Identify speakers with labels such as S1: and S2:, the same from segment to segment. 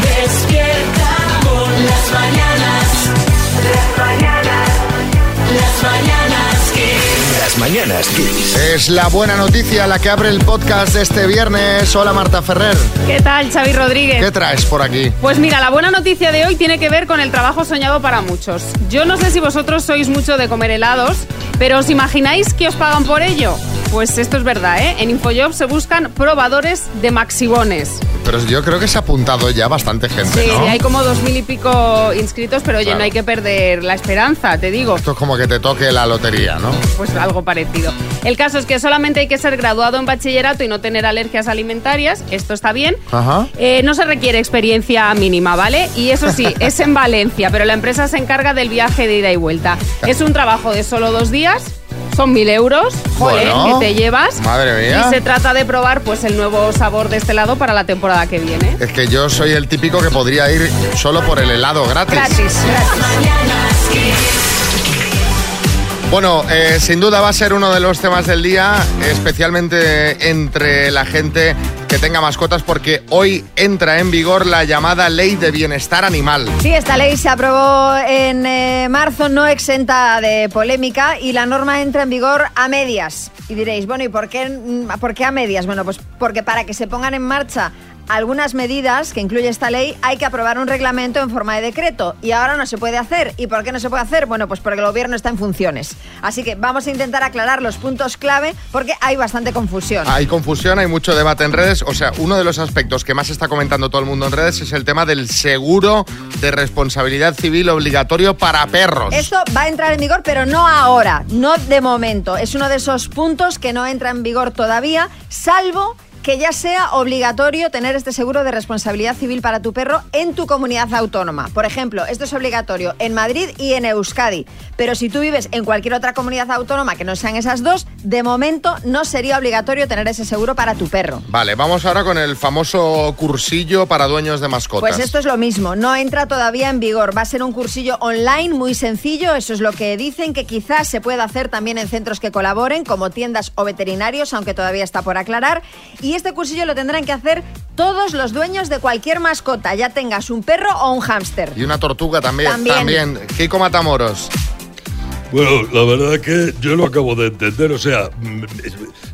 S1: Despierta con las mañanas. Las mañanas. Las mañanas Kiss.
S2: Las mañanas Kiss.
S3: Es la buena noticia la que abre el podcast de este viernes. Hola Marta Ferrer.
S4: ¿Qué tal, Xavi Rodríguez?
S3: ¿Qué traes por aquí?
S4: Pues mira, la buena noticia de hoy tiene que ver con el trabajo soñado para muchos. Yo no sé si vosotros sois mucho de comer helados, pero ¿os imagináis que os pagan por ello? Pues esto es verdad, ¿eh? En Infojobs se buscan probadores de maxibones.
S3: Pero yo creo que se ha apuntado ya bastante gente,
S4: Sí,
S3: ¿no?
S4: hay como dos mil y pico inscritos, pero oye,
S3: Claro.
S4: no hay que perder la esperanza, te digo.
S3: Esto es como que te toque la lotería, ¿no?
S4: Pues algo parecido. El caso es que solamente hay que ser graduado en bachillerato y no tener alergias alimentarias. Esto está bien.
S3: Ajá.
S4: Eh, no se requiere experiencia mínima, ¿vale? Y eso sí, es en Valencia, pero la empresa se encarga del viaje de ida y vuelta. Es un trabajo de solo dos días. Son mil euros, joder,
S3: Bueno,
S4: que te llevas.
S3: madre mía.
S4: Y se trata de probar pues el nuevo sabor de este lado para la temporada que viene.
S3: Es que yo soy el típico que podría ir solo por el helado gratis.
S4: Gratis, gratis.
S3: Bueno, eh, sin duda va a ser uno de los temas del día, especialmente entre la gente que tenga mascotas, porque hoy entra en vigor la llamada Ley de Bienestar Animal.
S5: Sí, esta ley se aprobó en eh, marzo, no exenta de polémica, y la norma entra en vigor a medias. Y diréis, bueno, ¿y por qué, mm, por qué a medias? Bueno, pues porque para que se pongan en marcha algunas medidas que incluye esta ley, hay que aprobar un reglamento en forma de decreto. Y ahora no se puede hacer. ¿Y por qué no se puede hacer? Bueno, pues porque el gobierno está en funciones. Así que vamos a intentar aclarar los puntos clave porque hay bastante confusión.
S3: Hay confusión, hay mucho debate en redes. O sea, uno de los aspectos que más está comentando todo el mundo en redes es el tema del seguro de responsabilidad civil obligatorio para perros.
S5: Esto va a entrar en vigor, pero no ahora, no de momento. Es uno de esos puntos que no entra en vigor todavía, salvo que ya sea obligatorio tener este seguro de responsabilidad civil para tu perro en tu comunidad autónoma. Por ejemplo, esto es obligatorio en Madrid y en Euskadi. Pero si tú vives en cualquier otra comunidad autónoma que no sean esas dos, de momento no sería obligatorio tener ese seguro para tu perro.
S3: Vale, vamos ahora con el famoso cursillo para dueños de mascotas.
S5: Pues esto es lo mismo, no entra todavía en vigor. Va a ser un cursillo online muy sencillo, eso es lo que dicen, que quizás se pueda hacer también en centros que colaboren, como tiendas o veterinarios, aunque todavía está por aclarar. Y este cursillo lo tendrán que hacer todos los dueños de cualquier mascota, ya tengas un perro o un hámster.
S3: Y una tortuga también.
S5: También.
S3: También. Kiko Matamoros.
S6: Bueno, la verdad que yo lo acabo de entender, o sea, mm,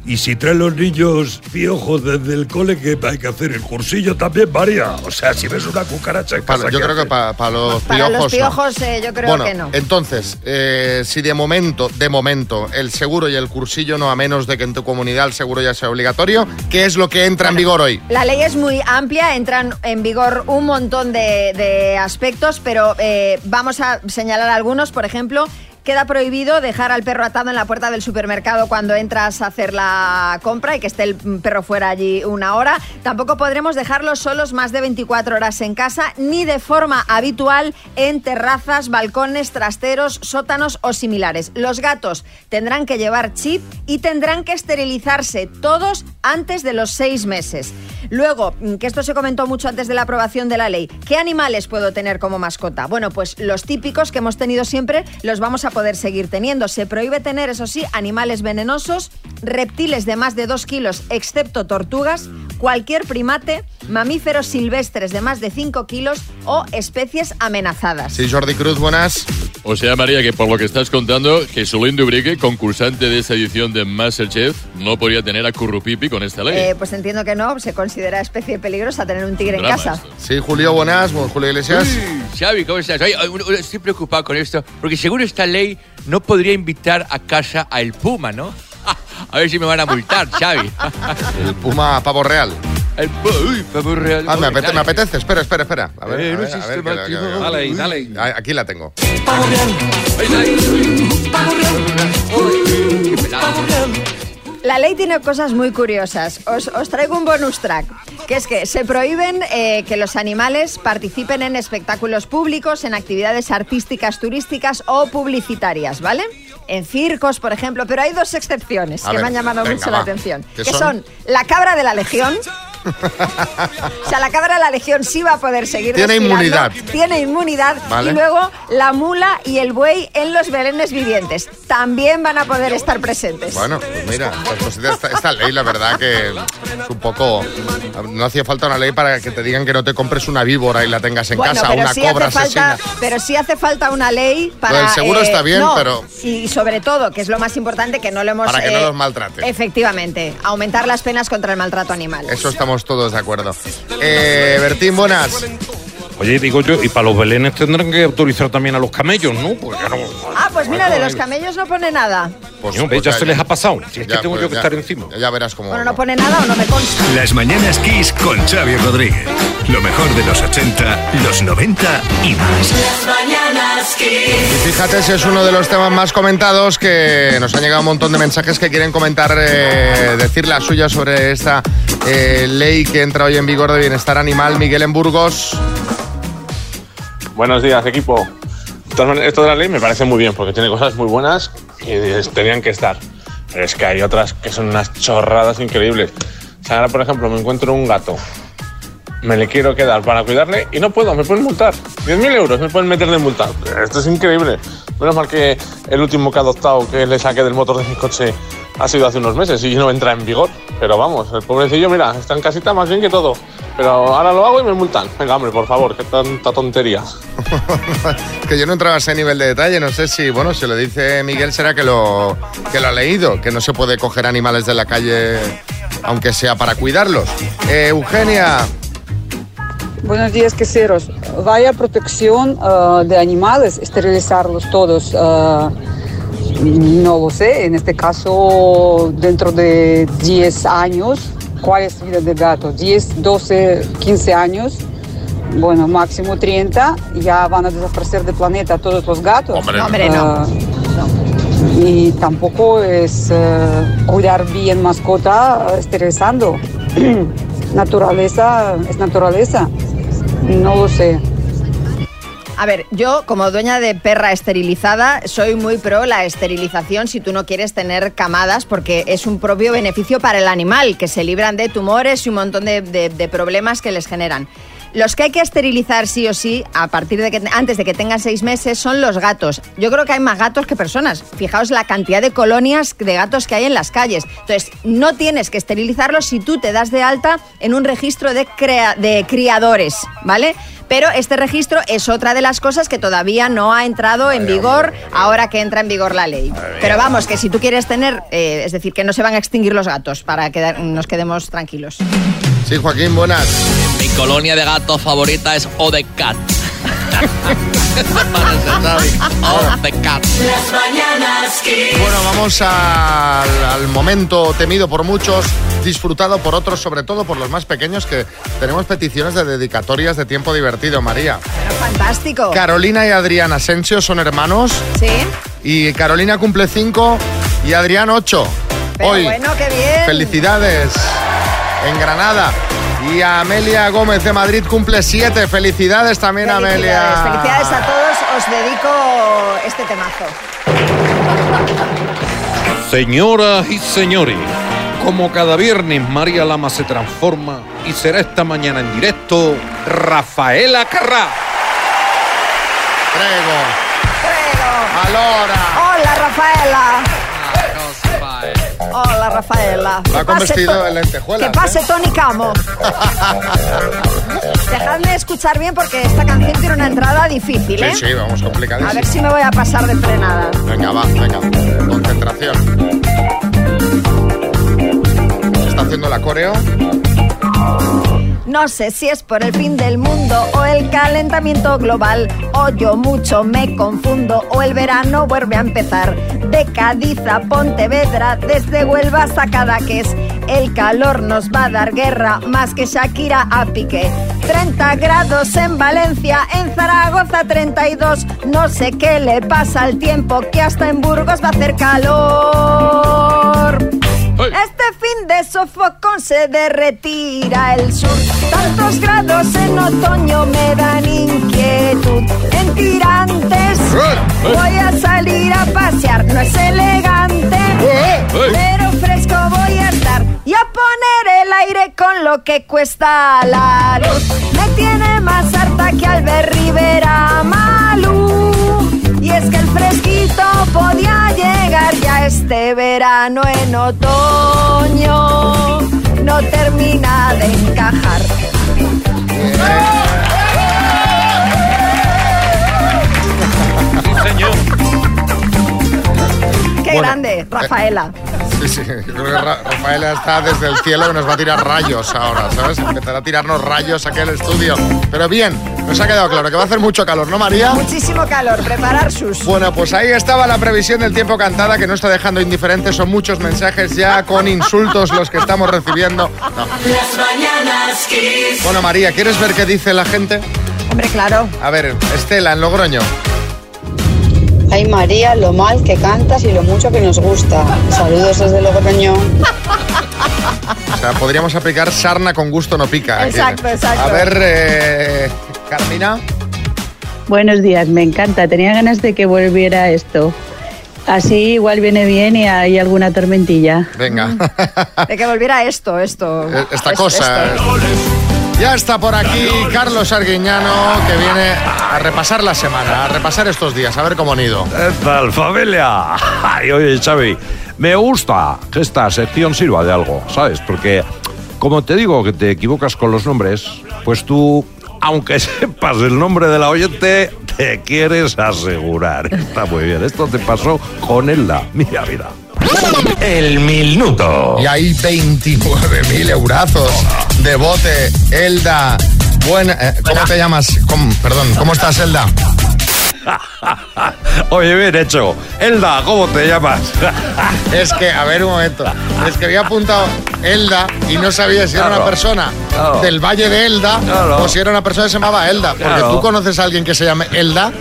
S6: y si traen los niños piojos desde el cole, que hay que hacer? El cursillo también varía. O sea, si ves una cucaracha en casa,
S3: yo
S6: ¿qué
S3: creo que
S6: haces?
S3: para los
S5: Para
S3: piojos.
S5: los
S3: no.
S5: piojos eh, yo creo
S3: bueno,
S5: que no.
S3: entonces, eh, si de momento, de momento, el seguro y el cursillo no, a menos de que en tu comunidad el seguro ya sea obligatorio, ¿qué es lo que entra en vigor hoy?
S5: La ley es muy amplia, entran en vigor un montón de, de aspectos, pero eh, vamos a señalar algunos. Por ejemplo, queda prohibido dejar al perro atado en la puerta del supermercado cuando entras a hacer la compra y que esté el perro fuera allí una hora. Tampoco podremos dejarlos solos más de 24 horas en casa, ni de forma habitual en terrazas, balcones, trasteros, sótanos o similares. Los gatos tendrán que llevar chip y tendrán que esterilizarse todos antes de los seis meses. Luego, mm, que esto se comentó mucho antes de la aprobación de la ley, ¿qué animales puedo tener como mascota? Bueno, pues los típicos que hemos tenido siempre los vamos a poder seguir teniendo. Se prohíbe tener, eso sí, animales venenosos, reptiles de más de 2 kilos, excepto tortugas, cualquier primate, mamíferos silvestres de más de 5 kilos o especies amenazadas.
S3: Sí, Jordi Cruz, buenas.
S7: O sea, María, que por lo que estás contando, Jesulín Dubrique, concursante de esta edición de Masterchef, no podría tener a Currupipi con esta ley.
S5: Eh, pues entiendo que no, se considera especie peligrosa tener un tigre en
S7: Drama
S5: casa.
S7: esto.
S3: Sí, Julio, buenas. Bueno, Julio Iglesias.
S8: Xavi, ¿cómo estás? Oye, estoy preocupado con esto, porque según esta ley no podría invitar a casa al Puma, ¿no? A ver si me van a multar, Xavi.
S3: El Puma Pavo Real.
S8: El uy, pavo real.
S3: Ah, me, apete- me apetece. Espera, espera, espera. A ver,
S8: Eh,
S3: a
S8: no
S3: ver,
S8: es
S3: a ver, que la- que la-
S8: sistemático.
S9: Dale ahí, dale ahí.
S3: Aquí la tengo.
S5: La ley tiene cosas muy curiosas. Os, os traigo un bonus track, que es que se prohíben eh, que los animales participen en espectáculos públicos, en actividades artísticas, turísticas o publicitarias, ¿vale? En circos, por ejemplo, pero hay dos excepciones
S3: A
S5: que
S3: ver,
S5: me han llamado
S3: venga,
S5: mucho la atención,
S3: ¿Qué
S5: que
S3: son?
S5: son la cabra de la legión, O sea, la cabra de la legión sí va a poder seguir
S3: Tiene inmunidad.
S5: Tiene inmunidad.
S3: Vale.
S5: Y luego la mula y el buey en los belenes vivientes también van a poder estar presentes.
S3: Bueno, pues mira, estas cositas- esta, esta ley, la verdad que es un poco. No hacía falta una ley para que te digan que no te compres una víbora y la tengas en
S5: Bueno,
S3: casa,
S5: pero
S3: una
S5: sí
S3: cobra
S5: hace falta,
S3: asesina.
S5: pero sí hace falta una ley para.
S3: Lo del seguro está bien,
S5: no,
S3: pero-
S5: Y sobre todo, que es lo más importante, que no lo hemos.
S3: Para que no los maltrate.
S5: Efectivamente, aumentar las penas contra el maltrato animal.
S3: Eso estamos todos de acuerdo. Eh, Bertín, buenas.
S2: Oye, digo yo, y para los belenes tendrán que autorizar también a los camellos, ¿no? Porque ya no.
S5: Ah, pues mira, de los camellos no pone nada.
S3: Pues,
S2: Coño,
S3: pues
S2: ya, se les ha pasado. Si es
S3: ya,
S2: que tengo
S3: pues
S2: yo que
S3: ya-
S2: estar encima.
S3: Ya verás cómo.
S5: Bueno, no pone nada o no me consta.
S9: Las mañanas Kiss con Xavi Rodríguez. Lo mejor de los 80, los 90 y más.
S1: Las mañanas
S3: Y
S1: Kiss.
S3: fíjate si es uno de los temas más comentados que nos han llegado un montón de mensajes que quieren comentar, eh, decir la suya sobre esta eh, ley que entra hoy en vigor de bienestar animal. Miguel en Burgos.
S10: Buenos días, equipo. Esto de la ley me parece muy bien porque tiene cosas muy buenas y tenían que estar. Pero es que hay otras que son unas chorradas increíbles. O sea, ahora, por ejemplo, me encuentro un gato. Me le quiero quedar para cuidarle y no puedo, me pueden multar. 10.000 euros me pueden meter de multa. Esto es increíble. Menos mal que el último que he adoptado que le saqué del motor de mi coche ha sido hace unos meses y no entra en vigor. Pero vamos, el pobrecillo, mira, está en casita más bien que todo. Pero ahora lo hago y me multan. Venga, hombre, por favor, qué tanta tontería.
S3: que yo no entraba a ese nivel de detalle, no sé si, bueno, si lo dice Miguel será que lo, que lo ha leído, que no se puede coger animales de la calle aunque sea para cuidarlos. Eh, Eugenia,
S11: Buenos días, queseros. Vaya protección ah, de animales, esterilizarlos todos. ah, no lo sé, en este caso, dentro de 10 años, ¿cuál es la vida de gato? 10, 12, 15 años, bueno, máximo 30, ya van a desaparecer del planeta todos los gatos.
S3: Hombre,
S5: No, hombre, no.
S11: Ah, y tampoco es eh, cuidar bien mascota esterilizando. naturaleza es naturaleza. No lo sé.
S5: A ver, yo como dueña de perra esterilizada soy muy pro la esterilización si tú no quieres tener camadas porque es un propio beneficio para el animal, que se libran de tumores y un montón de, de- problemas que les generan. Los que hay que esterilizar sí o sí, a partir de que antes de que tengan seis meses, son los gatos. Yo creo que hay más gatos que personas. Fijaos la cantidad de colonias de gatos que hay en las calles. Entonces, no tienes que esterilizarlos si tú te das de alta en un registro de, de criadores, ¿vale? Pero este registro es otra de las cosas que todavía no ha entrado en vigor ahora que entra en vigor la ley. Pero vamos, que si tú quieres tener, eh, es decir, que no se van a extinguir los gatos para que nos quedemos tranquilos.
S3: sí, Joaquín, buenas.
S12: Mi colonia de gatos favorita es Odecat.
S3: Bueno, vamos al, al momento temido por muchos, disfrutado por otros, sobre todo por los más pequeños, que tenemos peticiones de dedicatorias de tiempo divertido, María.
S5: Pero fantástico.
S3: Carolina y Adrián Asensio son hermanos
S5: Sí.
S3: y Carolina cumple 5 y Adrián 8.
S5: Pero
S3: Hoy.
S5: bueno, qué bien.
S3: Felicidades en Granada. Y Amelia Gómez de Madrid cumple 7. Felicidades también,
S5: Felicidades,
S3: Amelia.
S5: felicidades a todos. Os dedico este temazo.
S2: Señoras y señores, como cada viernes María Lama se transforma y será esta mañana en directo Rafaela Carrá.
S3: Prego.
S5: Prego.
S3: Alora.
S5: Hola, Rafaela. Rafaela.
S3: Va
S5: Que
S3: con
S5: pase
S3: vestido de lentejuelas,
S5: Que pase
S3: ¿eh?
S5: Tony Camo. Dejadme escuchar bien porque esta canción tiene una entrada difícil, ¿eh?
S3: Sí, sí, vamos complicadísimo.
S5: A ver si me voy a pasar de frenada.
S3: Venga, va, venga. Concentración. ¿Se está haciendo la coreo?
S5: No sé si es por el fin del mundo o el calentamiento global, o yo mucho me confundo, o el verano vuelve a empezar. De Cádiz a Pontevedra, desde Huelva hasta Cadaqués, el calor nos va a dar guerra, más que Shakira a Piqué. 30 grados en Valencia, en Zaragoza 32, no sé qué le pasa al tiempo, que hasta en Burgos va a hacer calor. Este fin de sofocón se derretira el sur. Tantos grados en otoño me dan inquietud. En tirantes voy a salir a pasear. No es elegante, pero fresco voy a estar. Y a poner el aire con lo que cuesta la luz. Me tiene más harta que Albert Rivera Malú. Y es que el fresquito podía llegar ya este verano en otoño. No termina de encajar.
S2: Sí, señor.
S5: Qué
S3: Bueno,
S5: grande, Rafaela.
S3: Sí, sí, creo que Ra- Rafaela está desde el cielo que nos va a tirar rayos ahora, ¿sabes? Empezará a tirarnos rayos aquí al estudio. Pero bien, nos ha quedado claro que va a hacer mucho calor, ¿no, María?
S5: Muchísimo calor, preparar sus.
S3: Bueno, pues ahí estaba la previsión del tiempo cantada que no está dejando indiferentes. Son muchos mensajes ya con insultos los que estamos recibiendo. No.
S1: Las mañanas Kiss.
S3: Bueno, María, ¿quieres ver qué dice la gente?
S5: Hombre, claro.
S3: A ver, Estela, en Logroño.
S13: Ay María, lo mal que cantas y lo mucho que nos gusta. Saludos desde Logroño.
S3: O sea, podríamos aplicar sarna con gusto no pica.
S5: Exacto,
S3: Aquí.
S5: exacto.
S3: A ver, eh, Carmina.
S14: Buenos días, me encanta. Tenía ganas de que volviera esto. Así igual viene bien y hay alguna tormentilla.
S3: Venga.
S5: De que volviera esto, esto.
S3: Eh, Esta
S5: Es-
S3: cosa.
S5: esto.
S3: Ya está por aquí Carlos Arguiñano, que viene a repasar la semana, a repasar estos días, a ver cómo han ido.
S15: ¿Qué tal, familia? Ay, oye, Xavi, me gusta que esta sección sirva de algo, ¿sabes? Porque, como te digo que te equivocas con los nombres, pues tú, aunque sepas el nombre de la oyente, te quieres asegurar. Está muy bien. Esto te pasó con Elda. Mira, mira.
S3: El minuto. Y hay 29.000 eurazos de bote. Elda. Buena, eh, ¿Cómo te llamas? ¿Cómo- perdón, ¿cómo estás, Elda?
S15: Oye, bien hecho. Elda, ¿cómo te llamas?
S3: Es que, a ver un momento. Es que había apuntado Elda y no sabía si era
S15: Claro,
S3: una persona
S15: claro.
S3: del Valle de Elda
S15: Claro.
S3: o si era una persona que se llamaba Elda. Porque
S15: Claro.
S3: tú conoces a alguien que se llame Elda.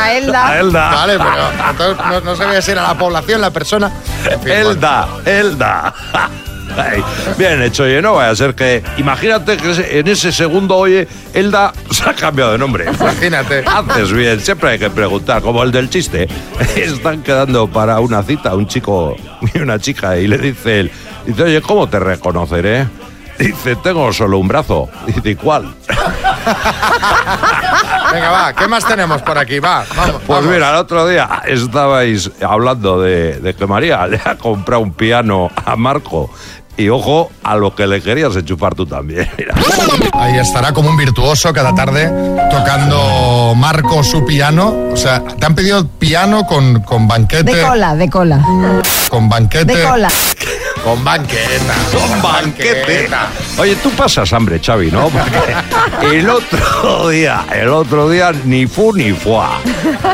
S5: A Elda.
S15: A Elda.
S3: Vale, pero entonces no, no sabía si era la población, la persona. En fin,
S15: Elda, Elda. Ay, bien hecho, oye, no vaya a ser que. Imagínate que en ese segundo, oye, Elda se ha cambiado de nombre.
S3: Imagínate.
S15: Haces bien, siempre hay que preguntar, como el del chiste. Están quedando para una cita un chico y una chica y le dice él, dice, oye, ¿cómo te reconoceré? Dice, tengo solo un brazo. Dice, ¿y cuál?
S3: Venga, va, ¿qué más tenemos por aquí? Va, vamos.
S15: Pues
S3: vamos.
S15: mira, el otro día estabais hablando de, de que María le ha comprado un piano a Marco. Y ojo a lo que le querías enchufar tú también. Mira.
S3: Ahí estará como un virtuoso cada tarde tocando Marco su piano. O sea, te han pedido piano con, con banquete.
S5: De cola, de cola.
S3: Con banquete.
S5: De cola.
S3: Con banqueta.
S15: Con banquete. Oye, tú pasas hambre, Xavi, ¿no? Porque el otro día, el otro día ni fu ni fuá.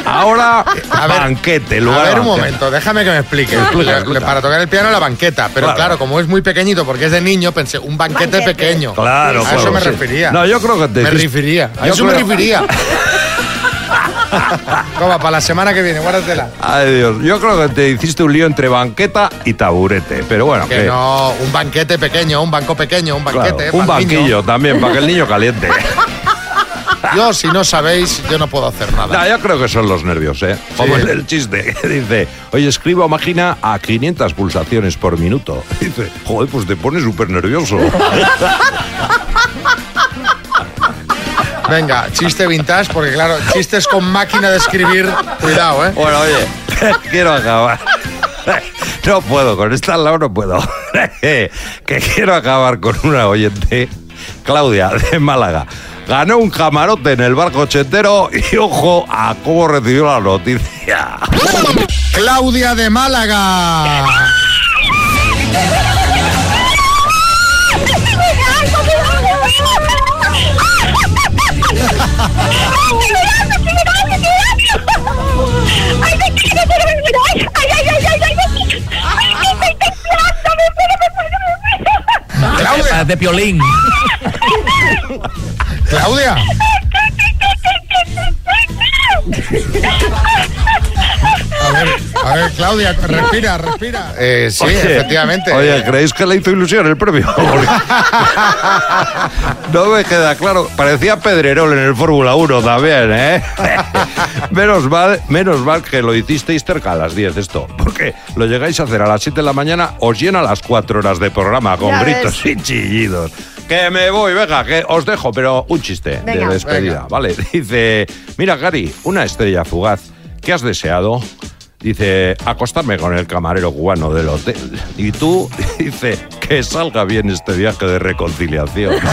S15: Ahora,
S3: A ver,
S15: banquete,
S3: A
S15: lugar
S3: ver, un momento, déjame que me explique.
S15: Explica,
S3: Le-
S15: explica.
S3: Para tocar el piano la banqueta, pero
S15: Claro.
S3: claro, como es muy pequeñito porque es de niño, pensé, un banquete,
S5: Banquete.
S3: pequeño.
S15: Claro,
S3: A
S15: claro,
S3: eso me
S15: sí.
S3: refería.
S15: No, yo creo que te
S3: Me refería. A
S15: yo
S3: eso me refería. Toma, para la semana que viene, guárdatela.
S15: Ay, Dios, yo creo que te hiciste un lío entre banqueta y taburete. Pero bueno,
S3: Que
S15: que-
S3: no, un banquete pequeño, un banco pequeño, un
S15: claro,
S3: banquete.
S15: un
S3: pa'l niño.
S15: banquillo también, para que el niño caliente.
S3: Yo, si no sabéis, yo no puedo hacer nada.
S15: No, yo creo que son los nervios, ¿eh? Como
S3: Sí.
S15: el chiste, que dice, oye, escribo máquina a 500 pulsaciones por minuto. Dice, joder, pues te pone súper nervioso.
S3: Venga, chiste vintage, porque claro, chistes con máquina de escribir, cuidado, ¿eh?
S15: bueno, oye, quiero acabar. No puedo, con esta al lado no puedo. Que quiero acabar con una oyente, Claudia, de Málaga. Ganó un camarote en el barco ochentero y ojo a cómo recibió la noticia.
S3: Claudia de Málaga. Claudia,
S12: De piolín.
S3: Claudia. A A ver, Claudia, respira, respira. Eh, sí,
S15: Oye,
S3: efectivamente.
S15: Oye, ¿creéis que le hizo ilusión el premio? No me queda claro. Parecía Pedrerol en el Fórmula 1 también, ¿eh? menos, mal, menos mal que lo hicisteis cerca a las 10 esto. Porque lo llegáis a hacer a las 7 de la mañana, os llena las 4 horas de programa con
S5: Ya
S15: gritos
S5: ves.
S15: y chillidos. Que me voy, venga, que os dejo, pero un chiste
S5: Venga.
S15: de despedida,
S3: Venga.
S15: ¿vale? Dice, mira, Gary, una estrella fugaz. ¿Qué has deseado? Dice, acostarme con el camarero cubano del hotel. Y tú, dice, que salga bien este viaje de reconciliación.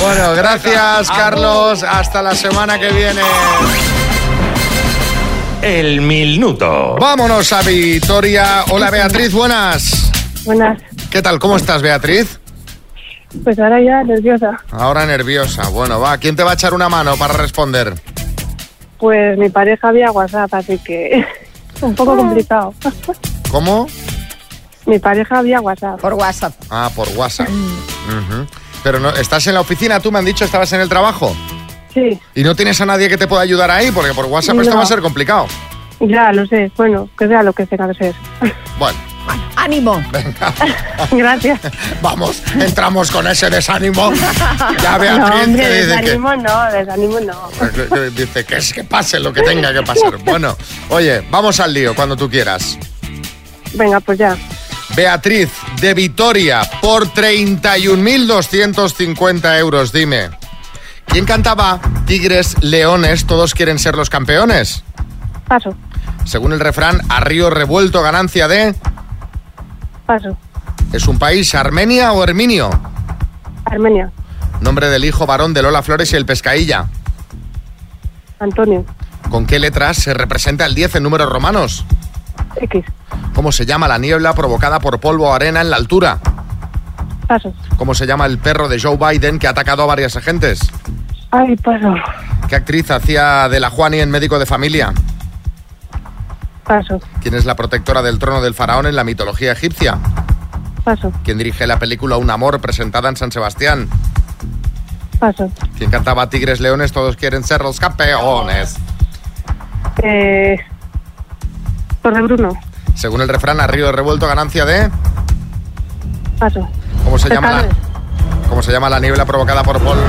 S3: Bueno, gracias, Carlos. Hasta la semana que viene.
S15: El minuto.
S3: Vámonos a Vitoria. Hola, Beatriz, buenas.
S16: Buenas.
S3: ¿Qué tal? ¿Cómo estás, Beatriz?
S16: Pues ahora ya nerviosa.
S3: Ahora nerviosa. Bueno, va. ¿Quién te va a echar una mano para responder?
S16: Pues mi pareja había WhatsApp, así que un
S5: Ah.
S16: poco complicado.
S3: ¿Cómo?
S16: Mi pareja había WhatsApp.
S5: Por WhatsApp.
S3: Ah, por WhatsApp. Ujú. Pero no, estás en la oficina, tú me han dicho, estabas en el trabajo.
S16: Sí,
S3: Y no tienes a nadie que te pueda ayudar ahí, porque por WhatsApp esto va a ser complicado.
S16: ya lo sé. Bueno, que sea lo que tenga que ser.
S3: Bueno,
S5: ¡Ánimo!
S16: Gracias.
S3: vamos, entramos con ese desánimo. Ya
S16: no,
S3: Beatriz
S16: hombre,
S3: dice que,
S16: desánimo no, desánimo no.
S3: que dice que es que pase lo que tenga que pasar. Bueno, oye, vamos al lío cuando tú quieras.
S16: Venga, pues ya.
S3: Beatriz, de Vitoria, por 31.250 euros, dime. ¿Quién cantaba Tigres, Leones, todos quieren ser los campeones?
S16: Paso,
S3: Según el refrán, a río revuelto ganancia de...
S16: paso.
S3: ¿Es un país Armenia o Herminio?
S16: Armenia,
S3: Nombre del hijo varón de Lola Flores y el Pescailla.
S16: Antonio,
S3: ¿Con qué letras se representa el 10 en números romanos?
S16: X,
S3: ¿Cómo se llama la niebla provocada por polvo o arena en la altura?
S16: paso.
S3: ¿Cómo se llama el perro de Joe Biden que ha atacado a varias agentes?
S16: Ay, paso,
S3: ¿Qué actriz hacía de la Juani en Médico de Familia?
S16: Paso,
S3: ¿Quién es la protectora del trono del faraón en la mitología egipcia?
S16: paso,
S3: ¿Quién dirige la película Un amor presentada en San Sebastián?
S16: paso.
S3: ¿Quién cantaba Tigres Leones? Todos quieren ser los campeones.
S16: Eh, Torre Bruno,
S3: Según el refrán, a río revuelto ganancia de...
S16: paso.
S3: ¿Cómo se llama la. ¿Cómo se llama la niebla provocada por polvo?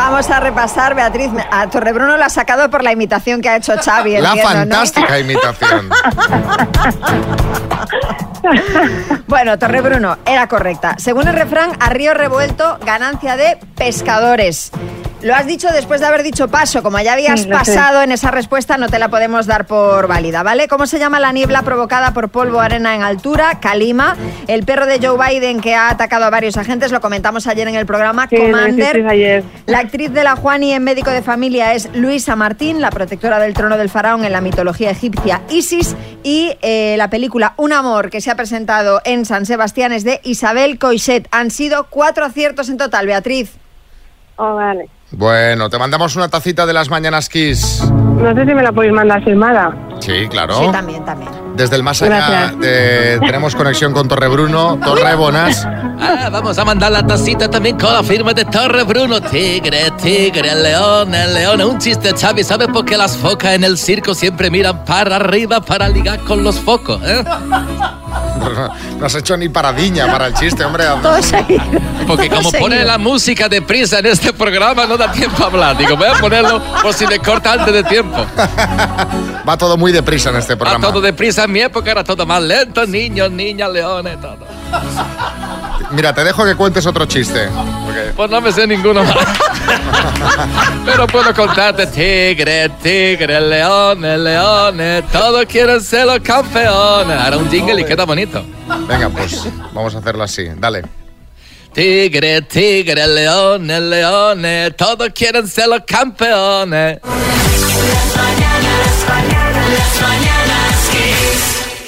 S5: Vamos a repasar, Beatriz. A Torrebruno la ha sacado por la imitación que ha hecho Xavi.
S3: La
S5: entiendo, ¿no?
S3: fantástica imitación.
S5: Bueno, Torrebruno era correcta. Según el refrán, a río revuelto, ganancia de pescadores. Lo has dicho después de haber dicho paso. Como ya habías
S16: sé.
S5: pasado en esa respuesta, no te la podemos dar por válida, ¿vale? ¿Cómo se llama la niebla provocada por polvo arena en altura? Calima. El perro de Joe Biden que ha atacado a varios agentes, lo comentamos ayer en el programa,
S16: Sí,
S5: Commander.
S16: ayer.
S5: La actriz de la Juani en Médico de Familia es Luisa Martín, la protectora del trono del faraón en la mitología egipcia Isis. Y eh, la película Un amor que se ha presentado en San Sebastián es de Isabel Coixet. Han sido cuatro aciertos en total, Beatriz.
S16: Oh, vale.
S3: Bueno, te mandamos una tacita de las mañanas Kiss.
S16: No sé si me la podéis mandar firmada.
S3: Sí, claro.
S5: Sí, también, también.
S3: Desde el más allá
S16: Gracias.
S3: eh, tenemos conexión con Torrebruno. Torre, buenas.
S12: Ah, vamos a mandar la tacita también con la firma de Torre Bruno. Tigre, tigre, león, el león. Un chiste, Xavi. ¿Sabes por qué las focas en el circo siempre miran para arriba para ligar con los focos? eh?
S3: No has hecho ni paradiña para el chiste, hombre.
S12: Porque como pone la música de prisa en este programa, no da tiempo a hablar. Digo, voy a ponerlo por si me corta antes de tiempo.
S3: Va todo muy deprisa en este
S12: Va
S3: programa.
S12: todo deprisa. En mi época era todo más lento. Niños, niñas, leones, todo.
S3: Mira, te dejo que cuentes otro chiste. porque-
S12: Pues no me sé ninguno más. Pero puedo contarte tigre, tigre, leones, leones. Todos quieren ser los campeones. Ahora un jingle y queda bonito.
S3: Venga, pues vamos a hacerlo así. Dale.
S12: Tigre, tigre, leones, leones. Todos quieren ser los campeones.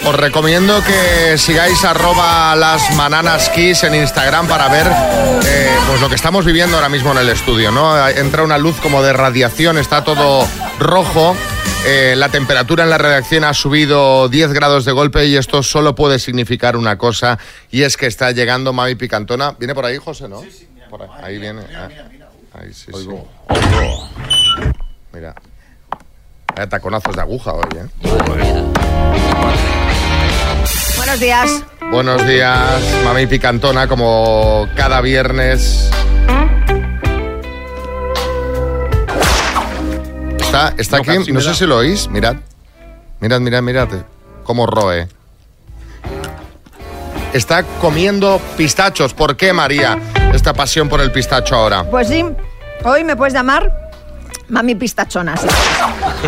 S3: Os recomiendo que sigáis arroba las mananas kiss en Instagram para ver eh, pues lo que estamos viviendo ahora mismo en el estudio, ¿no? Entra una luz como de radiación, está todo rojo. eh, la temperatura en la redacción ha subido 10 grados de golpe y esto solo puede significar una cosa y es que está llegando Mami Picantona. ¿Viene por ahí, José, no? Por ahí, ahí viene. ah. Ahí sí, sí. Mira. Vaya taconazos de aguja hoy, ¿eh?
S5: Buenos días.
S3: Buenos días, mami picantona, como cada viernes. Está, está
S15: No,
S3: aquí, no sé si lo oís, mirad. Mirad, mirad, mirad. Cómo roe. Está comiendo pistachos. ¿Por qué, María, esta pasión por el pistacho ahora?
S5: Pues sí, hoy me puedes llamar mami pistachona. sí.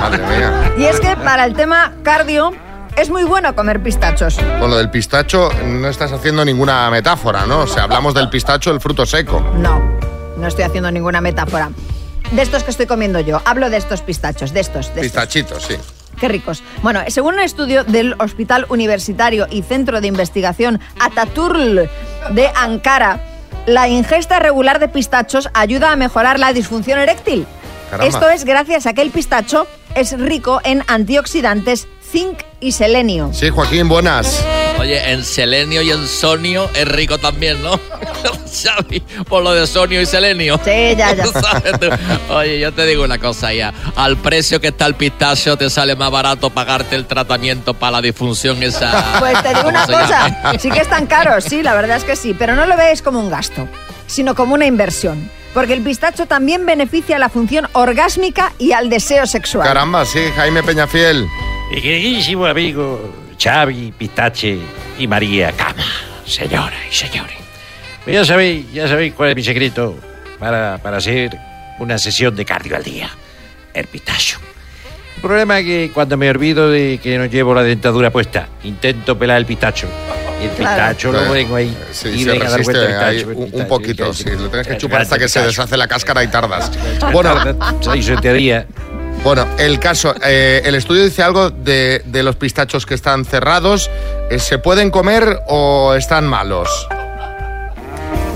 S3: Madre mía.
S5: Y es que para el tema cardio es muy bueno comer pistachos.
S3: Con lo del pistacho no estás haciendo ninguna metáfora, ¿no? O sea, hablamos del pistacho, el fruto seco.
S5: No, no estoy haciendo ninguna metáfora. De estos que estoy comiendo yo. Hablo de estos pistachos, de estos, de estos.
S3: Pistachitos, sí.
S5: Qué ricos. Bueno, según un estudio del Hospital Universitario y Centro de Investigación Ataturl de Ankara, la ingesta regular de pistachos ayuda a mejorar la disfunción eréctil.
S3: Caramba.
S5: Esto es gracias a que el pistacho es rico en antioxidantes, zinc y selenio.
S3: Sí, Joaquín, buenas.
S12: Oye, en selenio y en sonio es rico también, ¿no? Xavi, por lo de sonio y selenio.
S5: Sí, ya, ya.
S12: ¿Sabes tú? Oye, yo te digo una cosa ya. Al precio que está el pistacho te sale más barato pagarte el tratamiento para la disfunción esa.
S5: Pues te digo
S12: ¿cómo
S5: una cosa,
S12: llama?
S5: sí que están caros, sí, la verdad es que sí, pero no lo veáis como un gasto, sino como una inversión. Porque el pistacho también beneficia a la función orgásmica y al deseo sexual.
S3: Caramba, sí, Jaime Peñafiel.
S15: Mi queridísimo amigo Xavi, Pistache y María Cama, señoras y señores. Pues ya sabéis, ya sabéis cuál es mi secreto para, para hacer una sesión de cardio al día. El pistacho. El problema es que cuando me olvido de que no llevo la dentadura puesta, intento pelar el pistacho. Y el
S3: Claro.
S15: pistacho lo tengo ahí.
S3: Sí,
S15: y
S3: se
S15: venga a dar
S3: resiste
S15: vuelta el
S3: ahí
S15: pistacho.
S3: un, un poquito, sí. Lo tienes que chupar hasta que se deshace la cáscara y tardas. Bueno,
S15: Soy teoría.
S3: Bueno, el caso, eh, el estudio dice algo de, de los pistachos que están cerrados. Eh, ¿Se pueden comer o están malos?